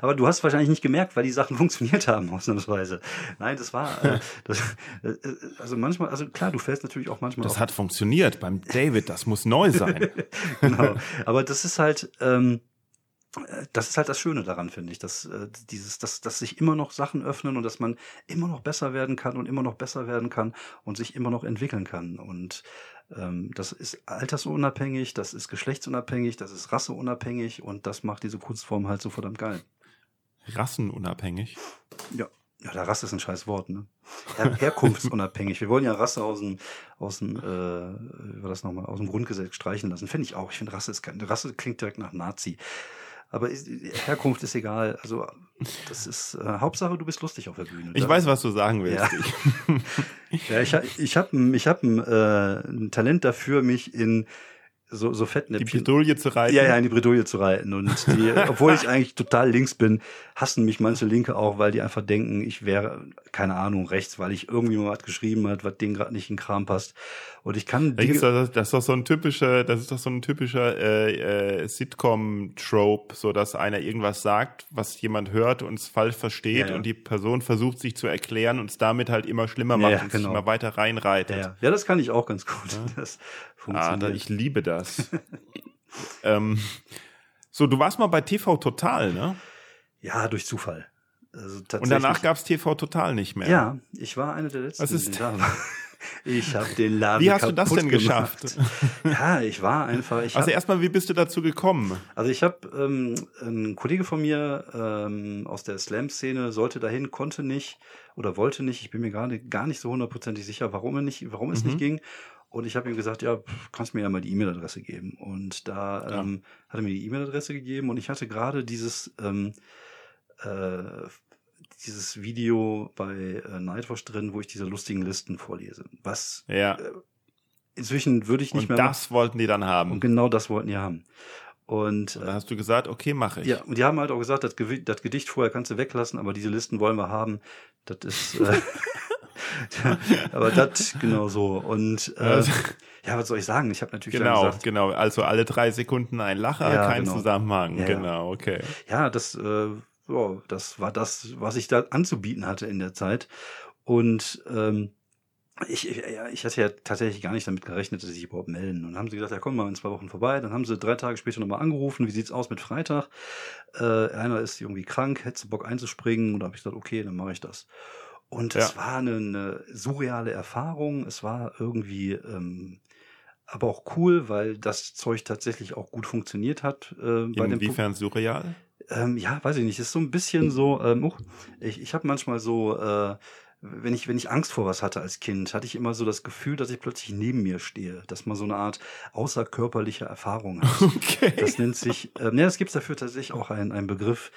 [SPEAKER 2] Aber du hast wahrscheinlich nicht gemerkt, weil die Sachen *laughs* funktioniert haben, ausnahmsweise. Nein, das war, äh, *laughs* das, äh, also manchmal, also klar, du fällst natürlich auch manchmal.
[SPEAKER 1] Das auf. hat funktioniert beim David, das muss neu sein.
[SPEAKER 2] genau. Aber das ist halt, ähm, äh, das ist halt das Schöne daran, finde ich, dass äh, dieses, dass, dass sich immer noch Sachen öffnen und dass man immer noch besser werden kann und immer noch besser werden kann und sich immer noch entwickeln kann. Und ähm, das ist altersunabhängig, das ist geschlechtsunabhängig, das ist rasseunabhängig und das macht diese Kunstform halt so verdammt geil.
[SPEAKER 1] Rassenunabhängig?
[SPEAKER 2] Ja. Ja, der Rasse ist ein scheiß Wort, ne? Her Herkunftsunabhängig. Wir wollen ja Rasse aus dem, aus dem, äh, war das nochmal, aus dem Grundgesetz streichen lassen. Finde ich auch. Ich finde Rasse ist kein, Rasse klingt direkt nach Nazi. Aber Herkunft ist egal. Also das ist äh, Hauptsache, du bist lustig auf der Bühne.
[SPEAKER 1] Ich weiß, was du sagen willst.
[SPEAKER 2] Ja, *laughs* ja ich, ich habe ich hab äh, ein Talent dafür, mich in so, so Fettnäpfchen.
[SPEAKER 1] Die Bredouille zu reiten.
[SPEAKER 2] Ja, ja, in die Bredouille zu reiten. Und die, *laughs* obwohl ich eigentlich total links bin, hassen mich manche Linke auch, weil die einfach denken, ich wäre, keine Ahnung, rechts, weil ich irgendwie mal was geschrieben hat, was denen gerade nicht in den Kram passt. Und ich kann.
[SPEAKER 1] Das ist, das, das ist doch so ein typischer, das ist doch so ein typischer äh, äh, Sitcom-Trope, so dass einer irgendwas sagt, was jemand hört und es falsch versteht ja, ja. und die Person versucht sich zu erklären und es damit halt immer schlimmer macht ja, und genau. sich immer weiter reinreitet.
[SPEAKER 2] Ja, ja. das kann ich auch ganz gut. Das
[SPEAKER 1] funktioniert. Ah, ich liebe das. *laughs* ähm, so, du warst mal bei TV Total, ne?
[SPEAKER 2] Ja, durch Zufall.
[SPEAKER 1] Also und danach gab's TV Total nicht mehr.
[SPEAKER 2] Ja, ich war eine der letzten.
[SPEAKER 1] Was ist da? *laughs*
[SPEAKER 2] Ich habe den *laughs* Laden
[SPEAKER 1] Wie hast du das denn gemacht. geschafft?
[SPEAKER 2] Ja, ich war einfach. Ich
[SPEAKER 1] also erstmal, wie bist du dazu gekommen?
[SPEAKER 2] Also ich habe ähm, ein Kollege von mir ähm, aus der Slam-Szene sollte dahin, konnte nicht oder wollte nicht. Ich bin mir gerade gar nicht so hundertprozentig sicher, warum er nicht, warum es mhm. nicht ging. Und ich habe ihm gesagt, ja, kannst mir ja mal die E-Mail-Adresse geben. Und da ja. ähm, hat er mir die E-Mail-Adresse gegeben und ich hatte gerade dieses ähm, äh, dieses Video bei äh, Nightwatch drin, wo ich diese lustigen Listen vorlese. Was
[SPEAKER 1] ja. äh,
[SPEAKER 2] inzwischen würde ich nicht
[SPEAKER 1] und
[SPEAKER 2] mehr.
[SPEAKER 1] Und das wollten die dann haben.
[SPEAKER 2] Und genau das wollten die haben. Und,
[SPEAKER 1] und dann hast du gesagt, okay, mache ich.
[SPEAKER 2] Ja, und die haben halt auch gesagt, das, das Gedicht vorher kannst du weglassen, aber diese Listen wollen wir haben. Das ist. Äh, *laughs* *laughs* aber das genau so. Und äh, ja, was soll ich sagen? Ich habe natürlich
[SPEAKER 1] genau,
[SPEAKER 2] gesagt,
[SPEAKER 1] genau. Also alle drei Sekunden ein Lacher, ja, kein genau. Zusammenhang. Ja, genau, okay.
[SPEAKER 2] Ja, das, äh, ja, das war das, was ich da anzubieten hatte in der Zeit. Und ähm, ich, ja, ich hatte ja tatsächlich gar nicht damit gerechnet, dass sie sich überhaupt melden. Und dann haben sie gesagt, ja, komm mal in zwei Wochen vorbei. Dann haben sie drei Tage später nochmal angerufen, wie sieht's aus mit Freitag? Äh, einer ist irgendwie krank, hätte Bock einzuspringen. Und da habe ich gesagt, okay, dann mache ich das. Und ja. es war eine, eine, surreale Erfahrung. Es war irgendwie ähm, aber auch cool, weil das Zeug tatsächlich auch gut funktioniert hat.
[SPEAKER 1] Äh, Inwiefern surreal?
[SPEAKER 2] Ähm, ja, weiß ich nicht. Ist so ein bisschen so. Ähm, ich ich habe manchmal so. Äh, wenn ich, wenn ich Angst vor was hatte als Kind, hatte ich immer so das Gefühl, dass ich plötzlich neben mir stehe, dass man so eine Art außerkörperliche Erfahrung hat. *laughs* Okay. Das nennt sich, ähm, ne, es gibt dafür tatsächlich auch einen, einen Begriff,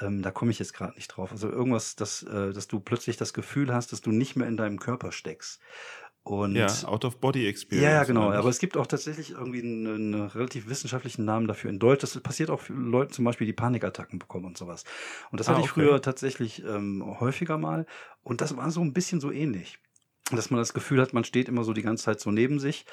[SPEAKER 2] ähm, da komme ich jetzt gerade nicht drauf. Also irgendwas, dass, äh, dass du plötzlich das Gefühl hast, dass du nicht mehr in deinem Körper steckst. Und
[SPEAKER 1] ja, Out-of-Body-Experience.
[SPEAKER 2] Ja, ja, genau. Aber es gibt auch tatsächlich irgendwie einen, einen, relativ wissenschaftlichen Namen dafür in Deutsch. Das passiert auch für Leute zum Beispiel, die Panikattacken bekommen und sowas. Und das ah, hatte ich okay. früher tatsächlich ähm, häufiger mal. Und das war so ein bisschen so ähnlich. Dass man das Gefühl hat, man steht immer so die ganze Zeit so neben sich.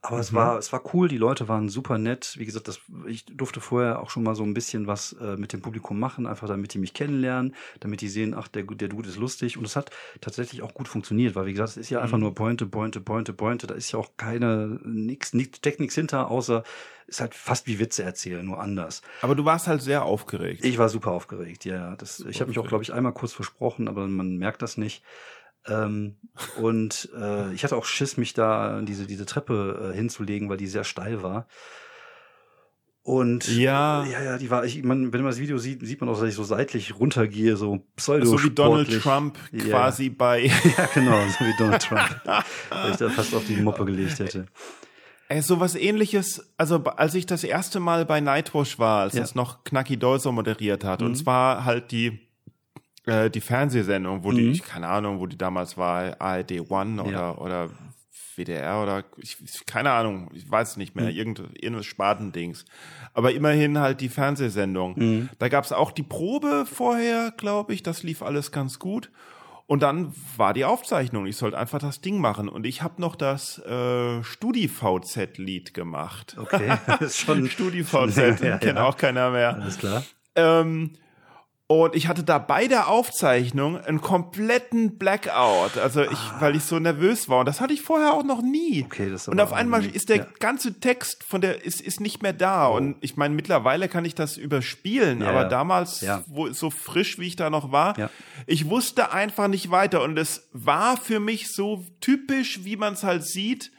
[SPEAKER 2] Aber mhm. es war, es war cool, die Leute waren super nett. Wie gesagt, das, ich durfte vorher auch schon mal so ein bisschen was äh, mit dem Publikum machen, einfach damit die mich kennenlernen, damit die sehen, ach, der, der Dude ist lustig. Und es hat tatsächlich auch gut funktioniert, weil wie gesagt, es ist ja mhm. einfach nur Pointe, Pointe, Pointe, Pointe. Da ist ja auch keine, nix, nix, steckt nichts hinter, außer ist halt fast wie Witze erzählen, nur anders.
[SPEAKER 1] Aber du warst halt sehr aufgeregt.
[SPEAKER 2] Ich war super aufgeregt, ja. Das, ich habe mich auch, glaube ich, einmal kurz versprochen, aber man merkt das nicht. Ähm, und äh, ich hatte auch Schiss, mich da diese, diese Treppe äh, hinzulegen, weil die sehr steil war. Und
[SPEAKER 1] ja,
[SPEAKER 2] ja, ja, die war, ich, man, wenn man das Video sieht, sieht man auch, dass ich so seitlich runtergehe, so pseudo
[SPEAKER 1] So wie Donald Trump yeah. quasi bei. *laughs*
[SPEAKER 2] ja, genau, so wie Donald Trump. weil ich da fast auf die Moppe gelegt hätte.
[SPEAKER 1] Ey, so was ähnliches, also als ich das erste Mal bei Nightwash war, als ja. das noch Knacky Dolso moderiert hat, mhm. und zwar halt die äh, die Fernsehsendung, wo mhm. die, ich, keine Ahnung, wo die damals war, ARD One oder, ja. oder WDR oder ich, keine Ahnung, ich weiß nicht mehr, mhm. irgendein, irgendwas Spartendings. Aber immerhin halt die Fernsehsendung. Mhm. Da gab's auch die Probe vorher, glaube ich, das lief alles ganz gut. Und dann war die Aufzeichnung. Ich sollte einfach das Ding machen. Und ich habe noch das äh, StudiVZ-Lied gemacht.
[SPEAKER 2] Okay, das ist schon *laughs*
[SPEAKER 1] StudiVZ, ja, kennt ja. auch keiner mehr.
[SPEAKER 2] Alles klar.
[SPEAKER 1] Ähm, und ich hatte da bei der Aufzeichnung einen kompletten Blackout, also ich, ah. weil ich so nervös war. Und das hatte ich vorher auch noch nie.
[SPEAKER 2] Okay, das
[SPEAKER 1] und auf einmal ist der ja. ganze Text von der ist ist nicht mehr da. Oh. Und ich meine, mittlerweile kann ich das überspielen, ja, aber damals, ja. wo so frisch wie ich da noch war, ich wusste einfach nicht weiter. Und es war für mich so typisch, wie man es halt sieht,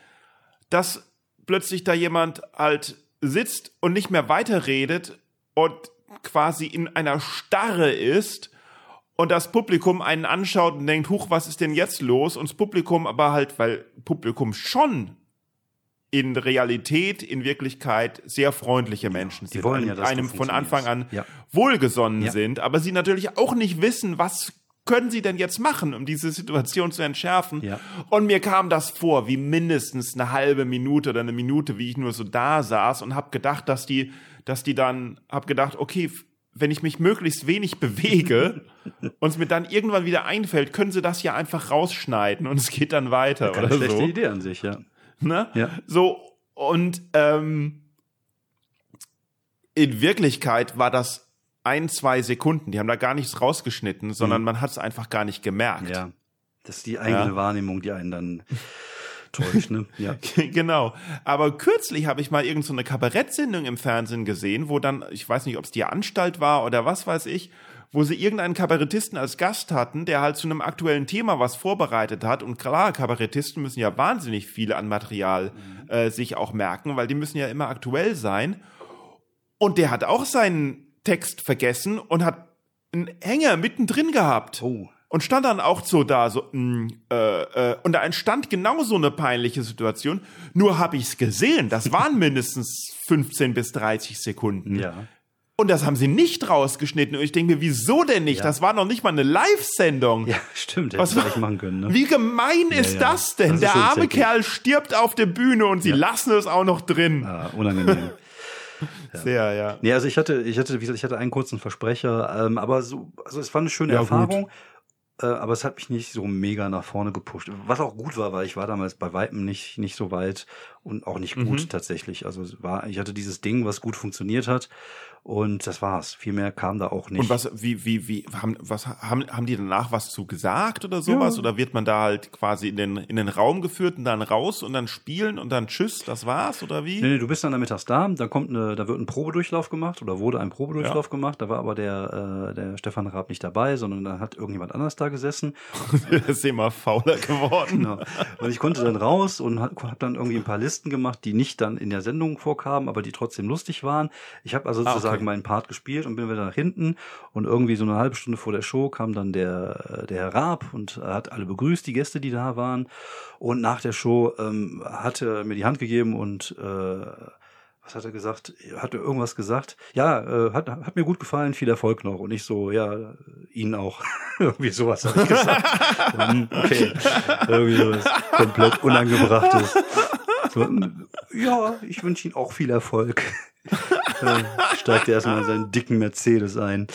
[SPEAKER 1] dass plötzlich da jemand halt sitzt und nicht mehr weiterredet und quasi in einer Starre ist und das Publikum einen anschaut und denkt, huch, was ist denn jetzt los? Und das Publikum aber halt, weil Publikum schon in Realität, in Wirklichkeit sehr freundliche Menschen
[SPEAKER 2] sind, Die wollen ja,
[SPEAKER 1] dass einem von Anfang an ja. wohlgesonnen ja. sind, aber sie natürlich auch nicht wissen, was können sie denn jetzt machen, um diese Situation zu entschärfen?
[SPEAKER 2] Ja.
[SPEAKER 1] Und mir kam das vor, wie mindestens eine halbe Minute oder eine Minute, wie ich nur so da saß und habe gedacht, dass die dass die dann, hab gedacht, okay, wenn ich mich möglichst wenig bewege *laughs* und es mir dann irgendwann wieder einfällt, können sie das ja einfach rausschneiden und es geht dann weiter
[SPEAKER 2] Keine
[SPEAKER 1] oder
[SPEAKER 2] schlechte
[SPEAKER 1] so.
[SPEAKER 2] Idee an sich, ja.
[SPEAKER 1] Ne?
[SPEAKER 2] Ja.
[SPEAKER 1] So, und ähm, in Wirklichkeit war das ein, zwei Sekunden. Die haben da gar nichts rausgeschnitten, sondern mhm. man hat es einfach gar nicht gemerkt.
[SPEAKER 2] Ja. Das ist die eigene ja. Wahrnehmung, die einen dann *laughs* täuscht, ne?
[SPEAKER 1] Ja. *laughs* genau. Aber kürzlich habe ich mal irgendeine so Kabarettsendung im Fernsehen gesehen, wo dann, ich weiß nicht, ob es die Anstalt war oder was weiß ich, wo sie irgendeinen Kabarettisten als Gast hatten, der halt zu einem aktuellen Thema was vorbereitet hat. Und klar, Kabarettisten müssen ja wahnsinnig viel an Material mhm. äh, sich auch merken, weil die müssen ja immer aktuell sein. Und der hat auch seinen Text vergessen und hat einen Hänger mittendrin gehabt.
[SPEAKER 2] Oh
[SPEAKER 1] und stand dann auch so da, so, mh, mm, äh, äh, und da entstand genau so eine peinliche Situation. Nur habe ich es gesehen. Das waren *laughs* mindestens 15 bis 30 Sekunden.
[SPEAKER 2] Ja.
[SPEAKER 1] Und das haben sie nicht rausgeschnitten. Und ich denke mir, wieso denn nicht? Ja. Das war noch nicht mal eine Live-Sendung.
[SPEAKER 2] Ja, stimmt. Was
[SPEAKER 1] gleich
[SPEAKER 2] machen können. Ne?
[SPEAKER 1] Wie gemein ja, ist ja. das denn? Das Der arme Kerl stirbt auf der Bühne und sie lassen es auch noch drin.
[SPEAKER 2] Ah, unangenehm.
[SPEAKER 1] Sehr, ja.
[SPEAKER 2] Nee, also ich hatte, ich hatte, wie gesagt, ich hatte einen kurzen Versprecher, ähm, aber so, also es war eine schöne Erfahrung. Gut. Äh, aber es hat mich nicht so mega nach vorne gepusht. Was auch gut war, weil ich war damals bei Weitem nicht, nicht so weit und auch nicht gut mhm. tatsächlich. Also war, ich hatte dieses Ding, was gut funktioniert hat und das war's. Viel mehr kam da auch nicht.
[SPEAKER 1] Und was, wie, wie, wie, haben, was, haben, haben die danach was zu gesagt oder sowas? Ja. Oder wird man da halt quasi in den, in den Raum geführt und dann raus und dann spielen und dann tschüss, das war's oder wie?
[SPEAKER 2] Nee, nee, du bist dann mittags da, da kommt eine, da wird ein Probedurchlauf gemacht oder wurde ein Probedurchlauf ja. gemacht. Da war aber der, äh, der Stefan Raab nicht dabei, sondern da hat irgendjemand anders da gesessen.
[SPEAKER 1] das *laughs* ist immer fauler geworden.
[SPEAKER 2] genau. Und ich konnte dann raus und hab, hab dann irgendwie ein paar Listen gemacht, die nicht dann in der Sendung vorkamen, aber die trotzdem lustig waren. Ich habe also sozusagen ah, okay. Meinen Part gespielt und bin wieder nach hinten und irgendwie so eine halbe Stunde vor der Show kam dann der, der Herr Raab und hat alle begrüßt, die Gäste, die da waren. Und nach der Show ähm, hat er mir die Hand gegeben und äh, was hat er gesagt? Hat er irgendwas gesagt? Ja, äh, hat, hat mir gut gefallen, viel Erfolg noch. Und ich so, ja, Ihnen auch. *laughs* Irgendwie sowas habe ich gesagt. *laughs* okay. Irgendwie sowas komplett Unangebrachtes. So, ja, ich wünsche Ihnen auch viel Erfolg. Steigt er erstmal in seinen dicken Mercedes ein.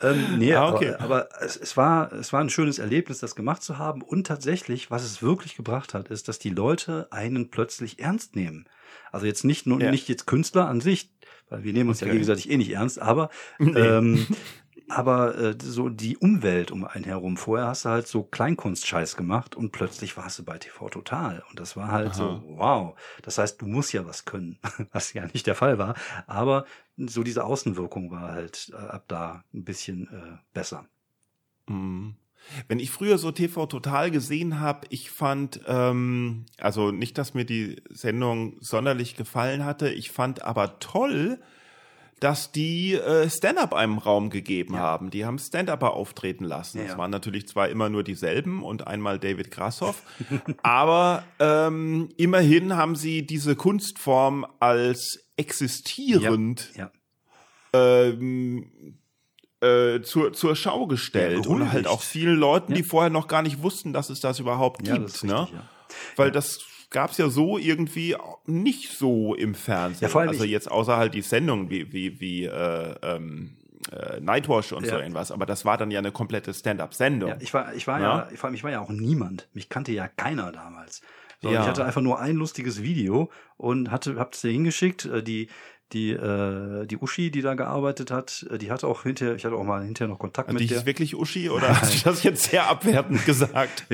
[SPEAKER 2] Ähm, nee, ah, okay. aber, aber es, es, war, es war ein schönes Erlebnis, das gemacht zu haben. Und tatsächlich, was es wirklich gebracht hat, ist, dass die Leute einen plötzlich ernst nehmen. Also jetzt nicht nur ja. nicht jetzt Künstler an sich, weil wir nehmen uns okay. ja gegenseitig eh nicht ernst, aber *laughs* nee. ähm, aber äh, so die Umwelt um einen herum. Vorher hast du halt so Kleinkunstscheiß gemacht und plötzlich warst du bei TV Total. Und das war halt Aha. so, wow. Das heißt, du musst ja was können, *laughs* was ja nicht der Fall war. Aber so diese Außenwirkung war halt äh, ab da ein bisschen äh, besser.
[SPEAKER 1] Mhm. Wenn ich früher so TV Total gesehen habe, ich fand, ähm, also nicht, dass mir die Sendung sonderlich gefallen hatte, ich fand aber toll, dass die äh, Stand-up einem Raum gegeben ja. haben. Die haben Stand-Upper auftreten lassen. Es ja. waren natürlich zwar immer nur dieselben und einmal David Grassoff, *laughs* aber ähm, immerhin haben sie diese Kunstform als existierend
[SPEAKER 2] ja.
[SPEAKER 1] ähm, äh, zur, zur Schau gestellt
[SPEAKER 2] Ja,
[SPEAKER 1] und halt auch vielen Leuten, die
[SPEAKER 2] Ja.
[SPEAKER 1] vorher noch gar nicht wussten, dass es das überhaupt
[SPEAKER 2] Ja,
[SPEAKER 1] gibt. ne?
[SPEAKER 2] richtig, ja.
[SPEAKER 1] Weil das gab's ja so irgendwie nicht so im Fernsehen.
[SPEAKER 2] Ja, vor allem
[SPEAKER 1] also jetzt außer halt die Sendung wie, wie, wie äh, ähm, äh, Nightwash und so
[SPEAKER 2] Ja.
[SPEAKER 1] irgendwas. Aber das war dann ja eine komplette Stand-up-Sendung.
[SPEAKER 2] Ja, ich war, ich war
[SPEAKER 1] Ja?
[SPEAKER 2] ja, vor allem, ich war ja auch niemand. Mich kannte ja keiner damals. So,
[SPEAKER 1] Ja.
[SPEAKER 2] Ich hatte einfach nur ein lustiges Video und hatte, hab's dir hingeschickt. Äh, Die, die, äh, die Uschi, die da gearbeitet hat, äh, die hatte auch hinterher, ich hatte auch mal hinterher noch Kontakt
[SPEAKER 1] Also
[SPEAKER 2] mit
[SPEAKER 1] die
[SPEAKER 2] der.
[SPEAKER 1] ist wirklich Uschi oder hast du das jetzt sehr abwertend *laughs* gesagt?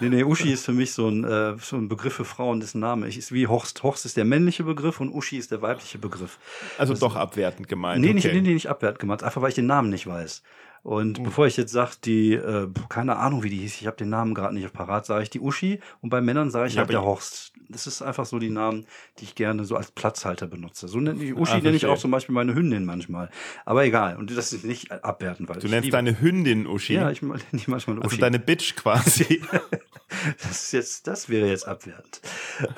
[SPEAKER 2] nee, nee, Uschi ist für mich so ein, äh, so ein Begriff für Frauen, dessen Name ich ist wie Horst. Horst ist der männliche Begriff und Uschi ist der weibliche Begriff.
[SPEAKER 1] Also doch abwertend gemeint.
[SPEAKER 2] Nee,
[SPEAKER 1] okay.
[SPEAKER 2] nicht, nee, nee, nicht abwertend gemacht, einfach weil ich den Namen nicht weiß. Und bevor ich jetzt sage, die, äh, keine Ahnung, wie die hieß, ich habe den Namen gerade nicht parat, sage ich die Uschi und bei Männern sage ich
[SPEAKER 1] Ja,
[SPEAKER 2] halt der Horst. Das ist einfach so die Namen, die ich gerne so als Platzhalter benutze. So nenne ich Uschi
[SPEAKER 1] Ah,
[SPEAKER 2] nenne ich auch zum Beispiel meine Hündin manchmal. Aber egal. Und das ist nicht abwertend, weil
[SPEAKER 1] Du nennst
[SPEAKER 2] liebe-
[SPEAKER 1] deine Hündin Uschi.
[SPEAKER 2] Ja, ich nenne die manchmal Uschi.
[SPEAKER 1] also deine Bitch quasi. *laughs*
[SPEAKER 2] das ist jetzt, das wäre jetzt abwertend.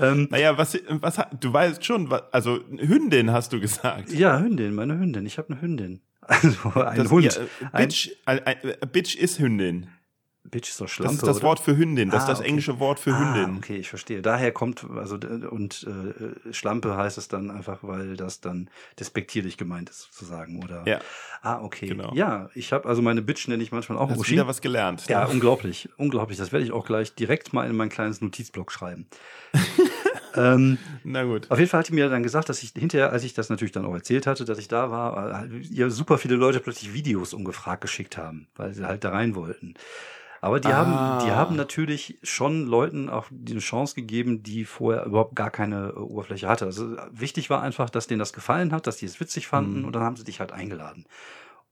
[SPEAKER 2] Ähm,
[SPEAKER 1] naja, was, was, du weißt schon, was, also Hündin hast du gesagt.
[SPEAKER 2] ja, Hündin, meine Hündin. Ich habe eine Hündin. Also ein
[SPEAKER 1] Das-
[SPEAKER 2] Hund.
[SPEAKER 1] Ja, äh,
[SPEAKER 2] ein
[SPEAKER 1] Bitch, ein, ein, äh, Bitch ist Hündin.
[SPEAKER 2] Bitch ist doch Schlampe,
[SPEAKER 1] Das ist das
[SPEAKER 2] oder?
[SPEAKER 1] Wort für Hündin. Das
[SPEAKER 2] Ah,
[SPEAKER 1] ist das
[SPEAKER 2] okay.
[SPEAKER 1] englische Wort für
[SPEAKER 2] Ah,
[SPEAKER 1] Hündin.
[SPEAKER 2] okay, ich verstehe. Daher kommt, also, und äh, Schlampe heißt es dann einfach, weil das dann despektierlich gemeint ist, sozusagen, oder?
[SPEAKER 1] Ja,
[SPEAKER 2] Ah, okay.
[SPEAKER 1] Genau.
[SPEAKER 2] Ja, ich habe, also meine Bitch nenne ich manchmal auch
[SPEAKER 1] hast
[SPEAKER 2] Uschi.
[SPEAKER 1] wieder was gelernt.
[SPEAKER 2] Ja, unglaublich, unglaublich. Das werde ich auch gleich direkt mal in mein kleines Notizblock schreiben. *laughs* ähm,
[SPEAKER 1] Na gut.
[SPEAKER 2] auf jeden Fall hat die mir dann gesagt, dass ich hinterher, als ich das natürlich dann auch erzählt hatte, dass ich da war, äh, ihr super viele Leute plötzlich Videos ungefragt geschickt haben, weil sie halt da rein wollten. Aber die
[SPEAKER 1] Ah.
[SPEAKER 2] haben, die haben natürlich schon Leuten auch die eine Chance gegeben, die vorher überhaupt gar keine äh, Oberfläche hatte. Also äh, wichtig war einfach, dass denen das gefallen hat, dass die es witzig fanden
[SPEAKER 1] Mhm.
[SPEAKER 2] und dann haben sie dich halt eingeladen.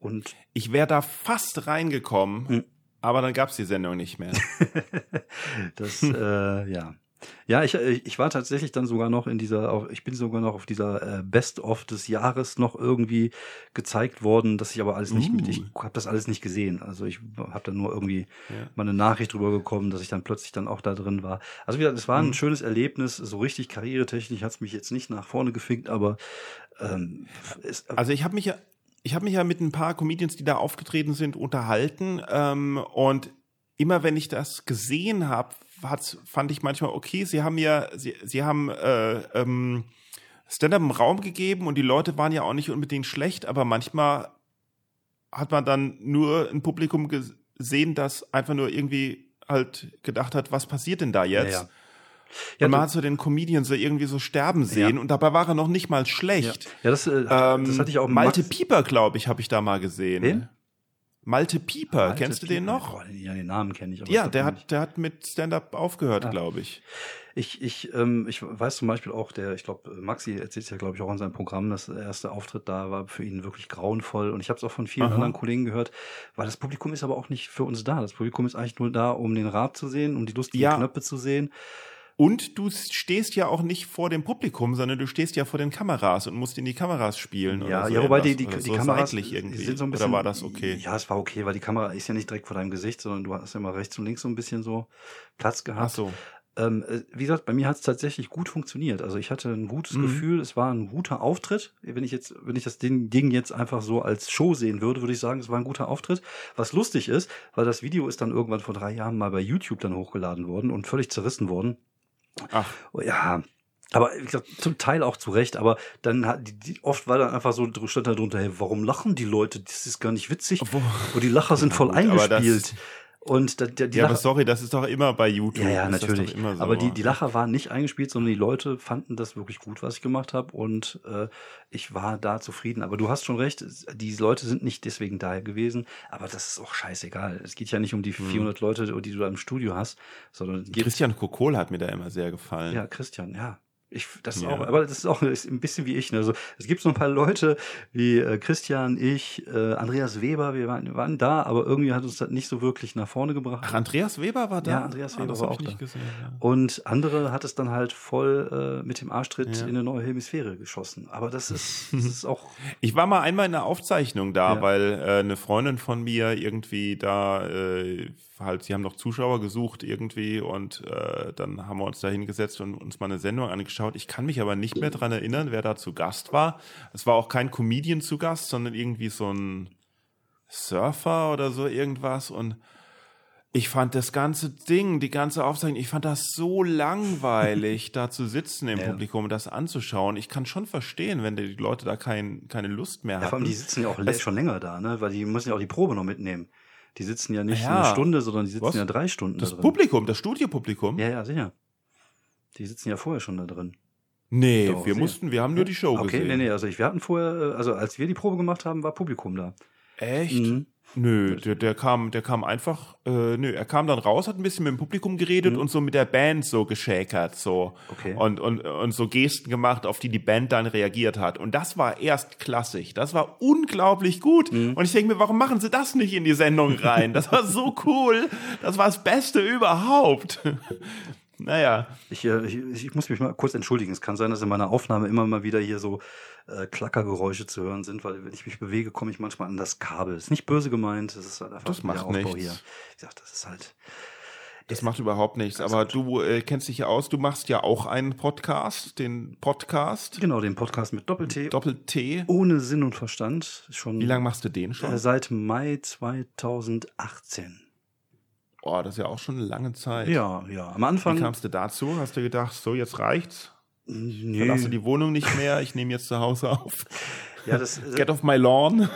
[SPEAKER 2] Und
[SPEAKER 1] Ich wäre da fast reingekommen,
[SPEAKER 2] Hm.
[SPEAKER 1] aber dann gab's die Sendung nicht mehr. *laughs*
[SPEAKER 2] Das, äh, ja. Ja, ich, äh, ich war tatsächlich dann sogar noch in dieser, ich bin sogar noch auf dieser äh, Best-of des Jahres noch irgendwie gezeigt worden, dass ich aber alles nicht,
[SPEAKER 1] Uh.
[SPEAKER 2] mit, ich habe das alles nicht gesehen. Also ich habe dann nur irgendwie
[SPEAKER 1] Ja.
[SPEAKER 2] mal eine Nachricht drüber gekommen, dass ich dann plötzlich dann auch da drin war. Also wie gesagt, es war ein
[SPEAKER 1] Mhm.
[SPEAKER 2] schönes Erlebnis. So richtig karrieretechnisch hat es mich jetzt nicht nach vorne gefickt, aber ähm, es,
[SPEAKER 1] Also ich habe mich ja, ich habe mich ja mit ein paar Comedians, die da aufgetreten sind, unterhalten ähm, und immer wenn ich das gesehen habe, fand ich manchmal okay. Sie haben ja, sie, sie haben äh, ähm, Stand-up im Raum gegeben und die Leute waren ja auch nicht unbedingt schlecht, aber manchmal hat man dann nur ein Publikum gesehen, das einfach nur irgendwie halt gedacht hat, was passiert denn da jetzt?
[SPEAKER 2] Ja, ja. Ja,
[SPEAKER 1] und man hat so den Comedian so irgendwie so sterben sehen
[SPEAKER 2] Ja.
[SPEAKER 1] und dabei war er noch nicht mal
[SPEAKER 2] ja.
[SPEAKER 1] schlecht.
[SPEAKER 2] ja, das, äh,
[SPEAKER 1] Ähm,
[SPEAKER 2] das hatte ich auch
[SPEAKER 1] Malte
[SPEAKER 2] Max-
[SPEAKER 1] Pieper, glaube ich, habe ich da mal gesehen.
[SPEAKER 2] Wen?
[SPEAKER 1] Malte Pieper,
[SPEAKER 2] Malte
[SPEAKER 1] kennst du den
[SPEAKER 2] Pieper.
[SPEAKER 1] noch?
[SPEAKER 2] Boah, ja, den Namen kenne ich.
[SPEAKER 1] Ja, der hat, der hat mit Stand-up aufgehört,
[SPEAKER 2] Ah.
[SPEAKER 1] glaube ich.
[SPEAKER 2] Ich, ich, ähm, ich weiß zum Beispiel auch, der, ich glaube, Maxi erzählt ja, glaube ich, auch in seinem Programm, dass der erste Auftritt da war für ihn wirklich grauenvoll. Und ich habe es auch von vielen
[SPEAKER 1] Aha.
[SPEAKER 2] anderen Kollegen gehört, weil das Publikum ist aber auch nicht für uns da. Das Publikum ist eigentlich nur da, um den Rab zu sehen, um die lustigen
[SPEAKER 1] Ja.
[SPEAKER 2] Knöpfe zu sehen.
[SPEAKER 1] Und du stehst ja auch nicht vor dem Publikum, sondern du stehst ja vor den Kameras und musst in die Kameras spielen.
[SPEAKER 2] Ja,
[SPEAKER 1] oder so
[SPEAKER 2] ja, wobei die, die, die
[SPEAKER 1] so
[SPEAKER 2] Kameras
[SPEAKER 1] seitlich irgendwie.
[SPEAKER 2] sind so ein bisschen.
[SPEAKER 1] oder war das okay?
[SPEAKER 2] Ja, es war okay, weil die Kamera ist ja nicht direkt vor deinem Gesicht, sondern du hast ja immer rechts und links so ein bisschen so Platz gehabt.
[SPEAKER 1] Ach so.
[SPEAKER 2] Ähm, äh, wie gesagt, bei mir hat es tatsächlich gut funktioniert. Also ich hatte ein gutes
[SPEAKER 1] Mhm.
[SPEAKER 2] Gefühl, es war ein guter Auftritt. Wenn ich jetzt, wenn ich das Ding, Ding jetzt einfach so als Show sehen würde, würde ich sagen, es war ein guter Auftritt. Was lustig ist, weil das Video ist dann irgendwann vor drei Jahren mal bei YouTube dann hochgeladen worden und völlig zerrissen worden.
[SPEAKER 1] Ach,
[SPEAKER 2] Ja, aber wie gesagt, zum Teil auch zu Recht, aber dann hat die, die, oft war dann einfach so, stand da drunter, hey, warum lachen die Leute? Das ist gar nicht witzig.
[SPEAKER 1] Obwohl-
[SPEAKER 2] Und die Lacher sind voll
[SPEAKER 1] gut, aber das-
[SPEAKER 2] eingespielt. Und da, der, die
[SPEAKER 1] ja, aber
[SPEAKER 2] Lacher,
[SPEAKER 1] sorry, das ist doch immer bei YouTube.
[SPEAKER 2] ja, ja, natürlich.
[SPEAKER 1] Immer so.
[SPEAKER 2] Aber die, die Lacher waren nicht eingespielt, sondern die Leute fanden das wirklich gut, was ich gemacht habe. Und äh, ich war da zufrieden. Aber du hast schon recht, die Leute sind nicht deswegen daher gewesen. Aber das ist auch scheißegal. Es geht ja nicht um die 400 Leute, die du da im Studio hast, sondern
[SPEAKER 1] Christian Kokol hat mir da immer sehr gefallen.
[SPEAKER 2] ja, Christian, ja. Ich, das ist
[SPEAKER 1] Ja.
[SPEAKER 2] auch, aber das ist auch ist ein bisschen wie ich. Ne? Also, es gibt so ein paar Leute wie äh, Christian, ich, äh, Andreas Weber, wir waren, waren da, aber irgendwie hat uns das nicht so wirklich nach vorne gebracht.
[SPEAKER 1] Ach, Andreas Weber war da?
[SPEAKER 2] Ja, Andreas
[SPEAKER 1] Ah,
[SPEAKER 2] Weber
[SPEAKER 1] das
[SPEAKER 2] war auch
[SPEAKER 1] nicht
[SPEAKER 2] da.
[SPEAKER 1] gesehen. Ja.
[SPEAKER 2] Und andere hat es dann halt voll äh, mit dem Arschtritt
[SPEAKER 1] Ja.
[SPEAKER 2] in eine neue Hemisphäre geschossen. Aber das ist, *laughs* das ist auch.
[SPEAKER 1] Ich war mal einmal in einer Aufzeichnung da, weil äh, eine Freundin von mir irgendwie da äh, halt, sie haben noch Zuschauer gesucht irgendwie und äh, dann haben wir uns da hingesetzt und uns mal eine Sendung angeschaut. Ich kann mich aber nicht mehr dran erinnern, wer da zu Gast war. Es war auch kein Comedian zu Gast, sondern irgendwie so ein Surfer oder so irgendwas und ich fand das ganze Ding, die ganze Aufzeichnung, ich fand das so langweilig, *laughs* da zu sitzen im ja. Publikum und das anzuschauen. Ich kann schon verstehen, wenn die Leute da kein, keine Lust mehr haben. Ja, vor allem,
[SPEAKER 2] die sitzen ja auch das, schon länger da, ne? Weil die müssen ja auch die Probe noch mitnehmen. Die sitzen ja nicht ja, eine Stunde, sondern die sitzen was? ja drei Stunden.
[SPEAKER 1] Das da Publikum, das Studiopublikum?
[SPEAKER 2] Ja, ja, sicher. Die sitzen ja vorher schon da drin.
[SPEAKER 1] Nee, Doch, wir sicher. mussten, wir haben nur die Show okay, gesehen. Okay,
[SPEAKER 2] nee, nee, also ich, wir hatten vorher, also als wir die Probe gemacht haben, war Publikum da.
[SPEAKER 1] Echt? Mhm. Nö, der, der kam, der kam einfach, äh, nö, er kam dann raus, hat ein bisschen mit dem Publikum geredet mhm. und so mit der Band so geschäkert, so. Okay. Und, und, und so Gesten gemacht, auf die die Band dann reagiert hat. Und das war erst klassig. Das war unglaublich gut. Mhm. Und ich denke mir, warum machen sie das nicht in die Sendung rein? Das war so cool. Das war das Beste überhaupt. Naja.
[SPEAKER 2] Ich, äh, ich, ich, muss mich mal kurz entschuldigen. Es kann sein, dass in meiner Aufnahme immer mal wieder hier so äh, Klackergeräusche zu hören sind, weil wenn ich mich bewege, komme ich manchmal an das Kabel. Ist nicht böse gemeint, das ist halt einfach
[SPEAKER 1] das macht Aufbau nichts.
[SPEAKER 2] hier. Ich sag, das ist halt.
[SPEAKER 1] Das macht überhaupt nichts. Aber du äh, kennst dich ja aus, du machst ja auch einen Podcast, den Podcast.
[SPEAKER 2] Genau, den Podcast mit Doppel-T.
[SPEAKER 1] Doppel-T.
[SPEAKER 2] Ohne Sinn und Verstand. Schon,
[SPEAKER 1] Wie lange machst du den schon?
[SPEAKER 2] Äh, seit Mai 2018.
[SPEAKER 1] Oh, das ist ja auch schon eine lange Zeit.
[SPEAKER 2] Ja, ja. Am Anfang.
[SPEAKER 1] Wie kamst du dazu? Hast du gedacht, so, jetzt reicht's? Nee. Verlasse die Wohnung nicht mehr, ich nehme jetzt zu Hause auf. Ja, das, äh, Get off my lawn.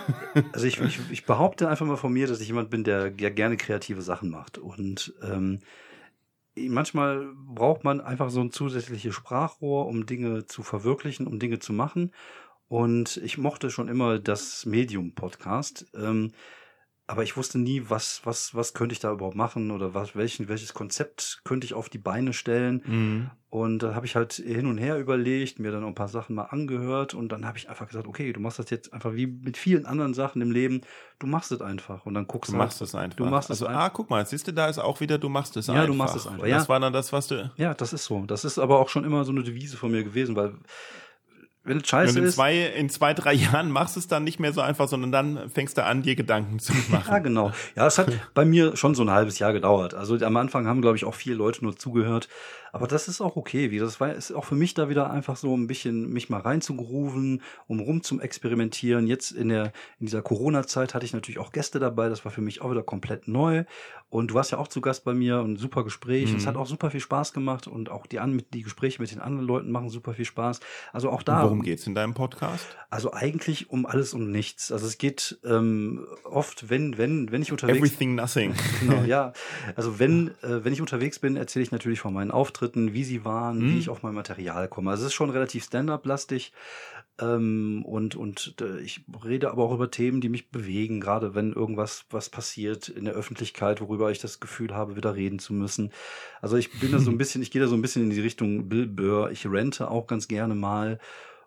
[SPEAKER 2] Also ich, ich, ich behaupte einfach mal von mir, dass ich jemand bin, der ja gerne kreative Sachen macht. Und ähm, manchmal braucht man einfach so ein zusätzliches Sprachrohr, um Dinge zu verwirklichen, um Dinge zu machen. Und ich mochte schon immer das Medium-Podcast. Ähm, aber ich wusste nie, was, was, was könnte ich da überhaupt machen oder was, welchen, welches Konzept könnte ich auf die Beine stellen. Mhm. Und da habe ich halt hin und her überlegt, mir dann ein paar Sachen mal angehört und dann habe ich einfach gesagt, okay, du machst das jetzt einfach wie mit vielen anderen Sachen im Leben, du machst es einfach und dann guckst
[SPEAKER 1] du. Du machst es einfach. Du machst also, es einfach. ah, guck mal, siehst du, da ist auch wieder, du machst es ja, einfach.
[SPEAKER 2] Ja, du machst es einfach. Ja.
[SPEAKER 1] Das war dann das, was du.
[SPEAKER 2] Ja, das ist so. Das ist aber auch schon immer so eine Devise von mir gewesen, weil wenn es scheiße
[SPEAKER 1] in
[SPEAKER 2] ist.
[SPEAKER 1] Zwei, in zwei, drei Jahren machst du es dann nicht mehr so einfach, sondern dann fängst du an, dir Gedanken zu *laughs* machen.
[SPEAKER 2] ja, genau. Ja, es hat *laughs* bei mir schon so ein halbes Jahr gedauert. Also am Anfang haben, glaube ich, auch viele Leute nur zugehört. Aber das ist auch okay. Wie das war, ist auch für mich da wieder einfach so ein bisschen mich mal reinzugrooven, um rum zum Experimentieren. Jetzt in der, in dieser Corona-Zeit hatte ich natürlich auch Gäste dabei. Das war für mich auch wieder komplett neu. Und du warst ja auch zu Gast bei mir und ein super Gespräch. Mhm. Es hat auch super viel Spaß gemacht und auch die, an, die Gespräche mit den anderen Leuten machen super viel Spaß. Also auch da.
[SPEAKER 1] Und worum geht's in deinem Podcast?
[SPEAKER 2] Also eigentlich um alles und nichts. Also es geht ähm, oft, wenn, wenn, wenn ich unterwegs
[SPEAKER 1] Everything, nothing.
[SPEAKER 2] genau, ja. *laughs* Also wenn, äh, wenn ich unterwegs bin, erzähle ich natürlich von meinen Auftritten Auftritten, wie sie waren, mhm. wie ich auf mein Material komme. Also es ist schon relativ stand-up-lastig. Ähm, und und äh, ich rede aber auch über Themen, die mich bewegen, gerade wenn irgendwas was passiert in der Öffentlichkeit, worüber ich das Gefühl habe, wieder reden zu müssen. Also ich bin da so ein *laughs* bisschen, ich gehe da so ein bisschen in die Richtung Bill Burr. Ich rente auch ganz gerne mal.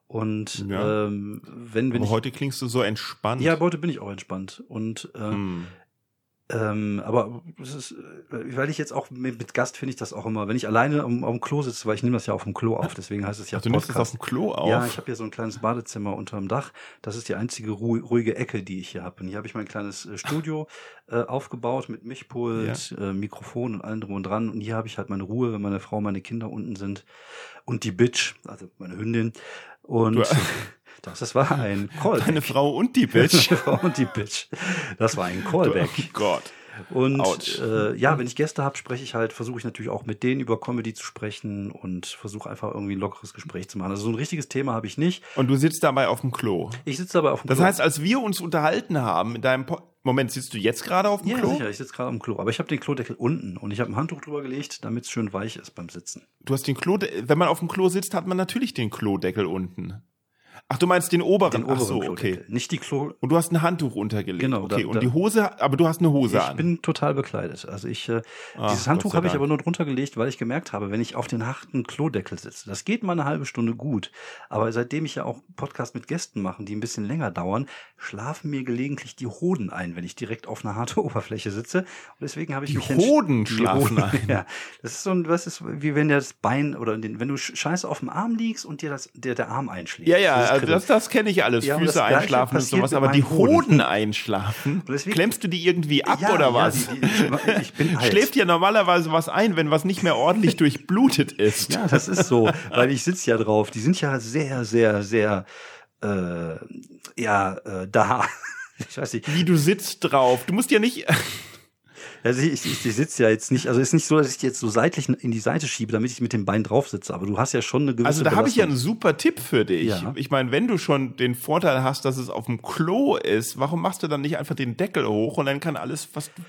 [SPEAKER 2] Und ja. ähm, wenn, wenn
[SPEAKER 1] aber ich, heute klingst du so entspannt.
[SPEAKER 2] Ja, heute bin ich auch entspannt. Und äh, hm. Ähm, aber es ist, äh, weil ich jetzt auch mit, mit Gast finde ich das auch immer, wenn ich alleine auf, auf dem Klo sitze, weil ich nehme das ja auf dem Klo auf, deswegen heißt es ja
[SPEAKER 1] Ach, Du nimmst es auf dem Klo auf?
[SPEAKER 2] Ja, ich habe hier so ein kleines Badezimmer unterm Dach. Das ist die einzige ruhige Ecke, die ich hier habe. Und hier habe ich mein kleines äh, Studio äh, aufgebaut mit Mischpult, ja. äh, Mikrofon und allem drum und dran. Und hier habe ich halt meine Ruhe, wenn meine Frau, meine Kinder unten sind und die Bitch, also meine Hündin. Und *laughs* Das, das war ein Callback.
[SPEAKER 1] Deine Frau und die Bitch. *laughs*
[SPEAKER 2] Meine Frau und die Bitch. Das war ein Callback.
[SPEAKER 1] Oh Gott.
[SPEAKER 2] Und äh, ja, wenn ich Gäste habe, spreche ich halt, versuche ich natürlich auch mit denen über Comedy zu sprechen und versuche einfach irgendwie ein lockeres Gespräch zu machen. Also so ein richtiges Thema habe ich nicht.
[SPEAKER 1] Und du sitzt dabei auf dem Klo.
[SPEAKER 2] Ich sitze dabei auf dem
[SPEAKER 1] Klo. Das heißt, als wir uns unterhalten haben in deinem po Moment, sitzt du jetzt gerade auf dem
[SPEAKER 2] ja,
[SPEAKER 1] Klo?
[SPEAKER 2] Ja, sicher, ich sitze gerade auf dem Klo. Aber ich habe den Klodeckel unten und ich habe ein Handtuch drüber gelegt, damit es schön weich ist beim Sitzen.
[SPEAKER 1] Du hast den Klo, wenn man auf dem Klo sitzt, hat man natürlich den Klodeckel unten. Ach, du meinst den oberen?
[SPEAKER 2] Den oberen
[SPEAKER 1] Ach so, okay.
[SPEAKER 2] Nicht die Klo.
[SPEAKER 1] Und du hast ein Handtuch untergelegt.
[SPEAKER 2] Genau.
[SPEAKER 1] Okay. Da, und die Hose, aber du hast eine Hose
[SPEAKER 2] ich
[SPEAKER 1] an.
[SPEAKER 2] Ich bin total bekleidet. Also ich, äh, Ach, dieses Handtuch habe ich aber nur drunter gelegt, weil ich gemerkt habe, wenn ich auf den harten Klodeckel sitze, das geht mal eine halbe Stunde gut. Aber seitdem ich ja auch Podcast mit Gästen mache, die ein bisschen länger dauern, schlafen mir gelegentlich die Hoden ein, wenn ich direkt auf einer harten *laughs* Oberfläche sitze. Und deswegen habe ich
[SPEAKER 1] die
[SPEAKER 2] mich
[SPEAKER 1] Hoden schlafen
[SPEAKER 2] die Hoden, ein. *laughs* Ja. Das ist so ein, was ist, wie wenn das Bein oder den, wenn du scheiße auf dem Arm liegst und dir das, der, der Arm einschlägt.
[SPEAKER 1] Ja, ja, also das, das kenne ich alles, ja, Füße einschlafen und sowas, aber die Hoden einschlafen, deswegen, klemmst du die irgendwie ab ja, oder was? Ja, die, die, ich bin *laughs* halt. Schläft dir normalerweise was ein, wenn was nicht mehr ordentlich durchblutet ist.
[SPEAKER 2] Ja, das ist so, weil ich sitze ja drauf. Die sind ja sehr, sehr, sehr, äh, ja, äh, da. *laughs*
[SPEAKER 1] ich weiß nicht. Wie du sitzt drauf. Du musst ja nicht.
[SPEAKER 2] Also ich, ich, ich sitze ja jetzt nicht, also es ist nicht so, dass ich jetzt so seitlich in die Seite schiebe, damit ich mit dem Bein drauf sitze, aber du hast ja schon eine gewisse
[SPEAKER 1] Also da habe ich ja einen super Tipp für dich. Ja. Ich meine, wenn du schon den Vorteil hast, dass es auf dem Klo ist, warum machst du dann nicht einfach den Deckel hoch und dann kann alles, was du,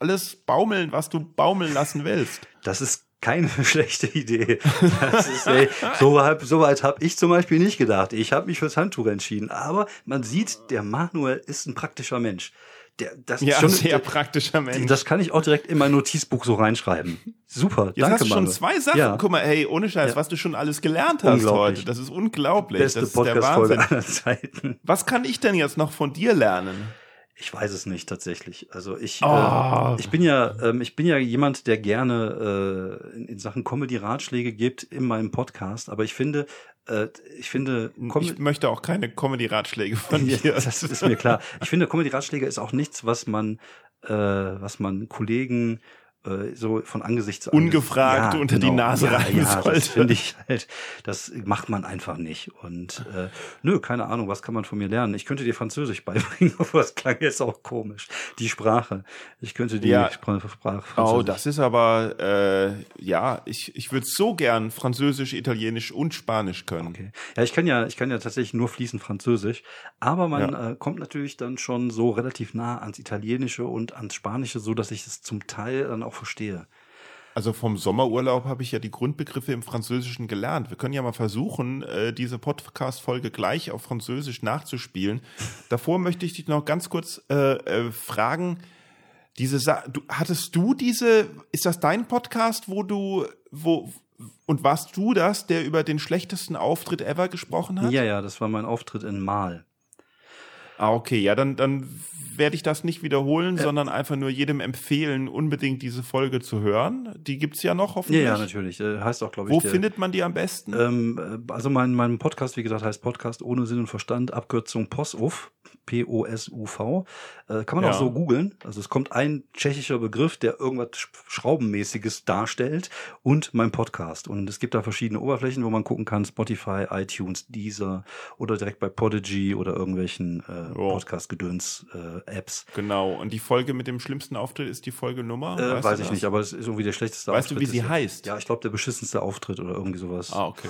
[SPEAKER 1] alles baumeln, was du baumeln lassen willst?
[SPEAKER 2] Das ist keine *laughs* schlechte Idee. Ist, ey, so weit, so weit habe ich zum Beispiel nicht gedacht. Ich habe mich fürs Handtuch entschieden. Aber man sieht, der Manuel ist ein praktischer Mensch.
[SPEAKER 1] Der, das ja, schon, sehr der, praktischer Mensch.
[SPEAKER 2] Das kann ich auch direkt in mein Notizbuch so reinschreiben. Super,
[SPEAKER 1] Jetzt danke, hast du schon Manuel. zwei Sachen. Ja. Guck mal, hey, ohne Scheiß, ja. was du schon alles gelernt hast heute. Das ist unglaublich.
[SPEAKER 2] Beste Podcast-Folge aller Zeiten.
[SPEAKER 1] Was kann ich denn jetzt noch von dir lernen?
[SPEAKER 2] Ich weiß es nicht tatsächlich. Also ich, oh. äh, ich bin ja, ähm, ich bin ja jemand, der gerne äh, in, in Sachen Comedy Ratschläge gibt in meinem Podcast. Aber ich finde, äh, ich finde,
[SPEAKER 1] Com ich möchte auch keine Comedy Ratschläge von *laughs* dir.
[SPEAKER 2] das ist mir klar. Ich finde, Comedy Ratschläge ist auch nichts, was man, äh, was man Kollegen äh, so von Angesicht zu
[SPEAKER 1] Angesicht. Ungefragt ja, unter genau. die Nase ja, rein ja,
[SPEAKER 2] sollte. Das finde ich halt, das macht man einfach nicht. Und äh, nö, keine Ahnung, was kann man von mir lernen? Ich könnte dir Französisch beibringen, *laughs* aber das klang jetzt auch komisch. Die Sprache. Ich könnte die ja. Sprache, Sprache
[SPEAKER 1] Oh, das ist aber, äh, ja, ich, ich würde so gern Französisch, Italienisch und Spanisch können. Okay.
[SPEAKER 2] Ja, ich kann ja, ich kann ja tatsächlich nur fließend Französisch, aber man ja. äh, kommt natürlich dann schon so relativ nah ans Italienische und ans Spanische, so dass ich es zum Teil dann auch auch verstehe.
[SPEAKER 1] Also vom Sommerurlaub habe ich ja die Grundbegriffe im Französischen gelernt. Wir können ja mal versuchen, äh, diese Podcast-Folge gleich auf Französisch nachzuspielen. Davor möchte ich dich noch ganz kurz äh, äh, fragen, diese Sa du, hattest du diese, ist das dein Podcast, wo du, wo, und warst du das, der über den schlechtesten Auftritt ever gesprochen hat?
[SPEAKER 2] Ja, ja, das war mein Auftritt in Mal.
[SPEAKER 1] Ah, okay, ja, dann, dann werde ich das nicht wiederholen, äh, sondern einfach nur jedem empfehlen, unbedingt diese Folge zu hören. Die gibt's ja noch hoffentlich.
[SPEAKER 2] Ja, ja natürlich. Äh, heißt auch, glaube
[SPEAKER 1] ich. Wo der, findet man die am besten?
[SPEAKER 2] Ähm, äh, also mein, mein Podcast, wie gesagt, heißt Podcast ohne Sinn und Verstand, Abkürzung POSUF. P-O-S-U-V. Äh, kann man ja. auch so googeln. Also es kommt ein tschechischer Begriff, der irgendwas Schraubenmäßiges darstellt und mein Podcast. Und es gibt da verschiedene Oberflächen, wo man gucken kann, Spotify, iTunes, Deezer oder direkt bei Podigy oder irgendwelchen äh, oh. Podcast-Gedöns-Apps.
[SPEAKER 1] Äh, genau. Und die Folge mit dem schlimmsten Auftritt ist die Folgenummer?
[SPEAKER 2] Äh, weiß ich das? nicht, aber es ist irgendwie der schlechteste
[SPEAKER 1] weißt
[SPEAKER 2] Auftritt.
[SPEAKER 1] Weißt du, wie sie heißt?
[SPEAKER 2] Ja, ich glaube, der beschissenste Auftritt oder irgendwie sowas.
[SPEAKER 1] Ah, okay.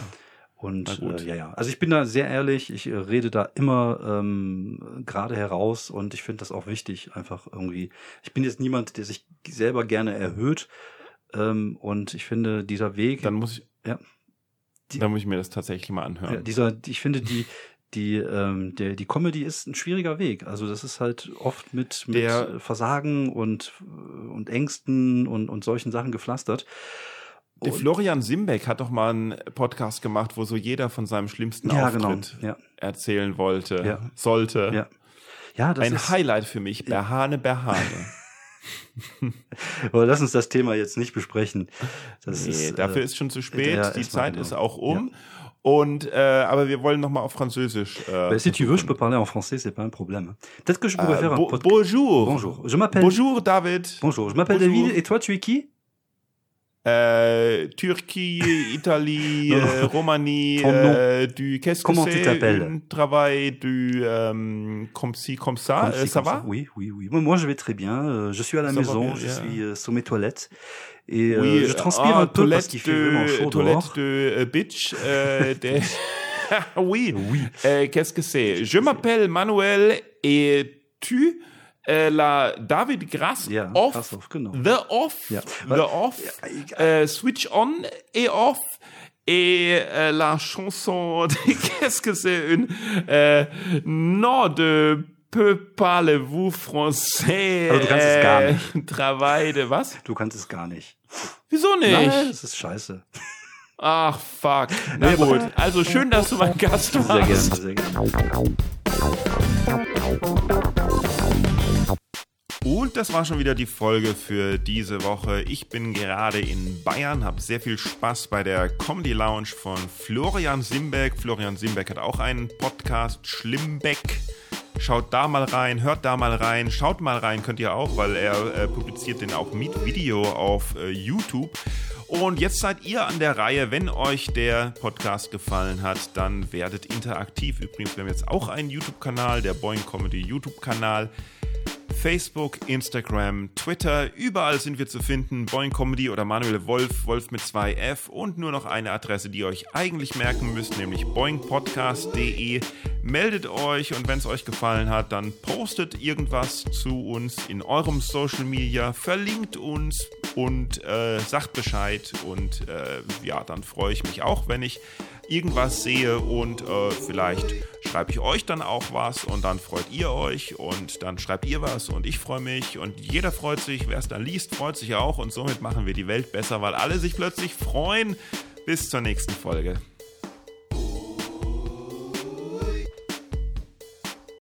[SPEAKER 2] Und äh, ja, ja. Also ich bin da sehr ehrlich, ich äh, rede da immer ähm, gerade heraus und ich finde das auch wichtig, einfach irgendwie. Ich bin jetzt niemand, der sich selber gerne erhöht. Ähm, und ich finde, dieser Weg.
[SPEAKER 1] Dann muss ich. Ja. Die, dann muss ich mir das tatsächlich mal anhören. Ja,
[SPEAKER 2] dieser, ich finde, die, die, ähm, der, die Comedy ist ein schwieriger Weg. Also das ist halt oft mit, mit der, Versagen und, und Ängsten und, und solchen Sachen gepflastert.
[SPEAKER 1] Der Florian Simbeck hat doch mal einen Podcast gemacht, wo so jeder von seinem schlimmsten ja, genau. Auftritt genau. ja. erzählen wollte, ja. sollte.
[SPEAKER 2] Ja. Ja,
[SPEAKER 1] das Ein ist Highlight für mich, Berhane Berhane. *laughs*
[SPEAKER 2] Aber lass uns das Thema jetzt nicht besprechen.
[SPEAKER 1] Das nee, ist, dafür äh, ist schon zu spät. Die Zeit genau. ist auch um. Und, äh, aber wir wollen nochmal auf Französisch.
[SPEAKER 2] Äh, si tu veux, je peux parler en français, c'est pas un problème. Peut-être que je pourrais
[SPEAKER 1] euh,
[SPEAKER 2] faire
[SPEAKER 1] un podcast. Bonjour. Bonjour. Je m'appelle. Bonjour, David.
[SPEAKER 2] Bonjour. Je m'appelle David. Et toi, tu es qui?
[SPEAKER 1] Euh, Turquie, *laughs* Italie, euh, Roumanie, euh, du qu'est-ce que c'est un travail du euh, comme ci comme ça, comme ça comme va? ça.
[SPEAKER 2] Oui, oui, oui. Moi, je vais très bien. Je suis à la ça maison, bien, je yeah. suis sur mes toilettes et oui, je transpire ah, un peu parce qu'il fait vraiment chaud
[SPEAKER 1] toilette
[SPEAKER 2] dehors.
[SPEAKER 1] de bitch. des... *laughs* *laughs* oui. Oui. qu'est-ce que c'est? Je m'appelle Manuel et tu? Äh, la David Grass
[SPEAKER 2] ja,
[SPEAKER 1] off, Grassoff, genau. The Off, ja. The Off, äh, Switch On et Off et euh, la chanson *laughs* qu'est-ce que c'est une euh, non de peu parlez-vous français
[SPEAKER 2] also, du kannst es gar nicht. *laughs*
[SPEAKER 1] Travail de was?
[SPEAKER 2] Du kannst es gar nicht.
[SPEAKER 1] Wieso nicht?
[SPEAKER 2] Nein, das ist scheiße.
[SPEAKER 1] Ach fuck. Na gut. Also schön, dass du mein Gast warst.
[SPEAKER 2] Sehr gerne, sehr gerne.
[SPEAKER 1] Und das war schon wieder die Folge für diese Woche. Ich bin gerade in Bayern, habe sehr viel Spaß bei der Comedy Lounge von Florian Simbeck. Florian Simbeck hat auch einen Podcast, Schlimmbeck. Schaut da mal rein, hört da mal rein, schaut mal rein, könnt ihr auch, weil er äh, publiziert den auch mit Video auf äh, YouTube. Und jetzt seid ihr an der Reihe. Wenn euch der Podcast gefallen hat, dann werdet interaktiv. Übrigens, wir haben jetzt auch einen YouTube-Kanal, der Boing Comedy YouTube-Kanal. Facebook, Instagram, Twitter, überall sind wir zu finden. Boing Comedy oder Manuel Wolf, Wolf mit zwei F und nur noch eine Adresse, die ihr euch eigentlich merken müsst, nämlich boingpodcast.de. Meldet euch und wenn es euch gefallen hat, dann postet irgendwas zu uns in eurem Social Media, verlinkt uns und äh, sagt Bescheid und äh, ja, dann freue ich mich auch, wenn ich irgendwas sehe und äh, vielleicht schreibe ich euch dann auch was und dann freut ihr euch und dann schreibt ihr was und ich freue mich und jeder freut sich, wer es dann liest, freut sich auch und somit machen wir die Welt besser, weil alle sich plötzlich freuen. Bis zur nächsten Folge.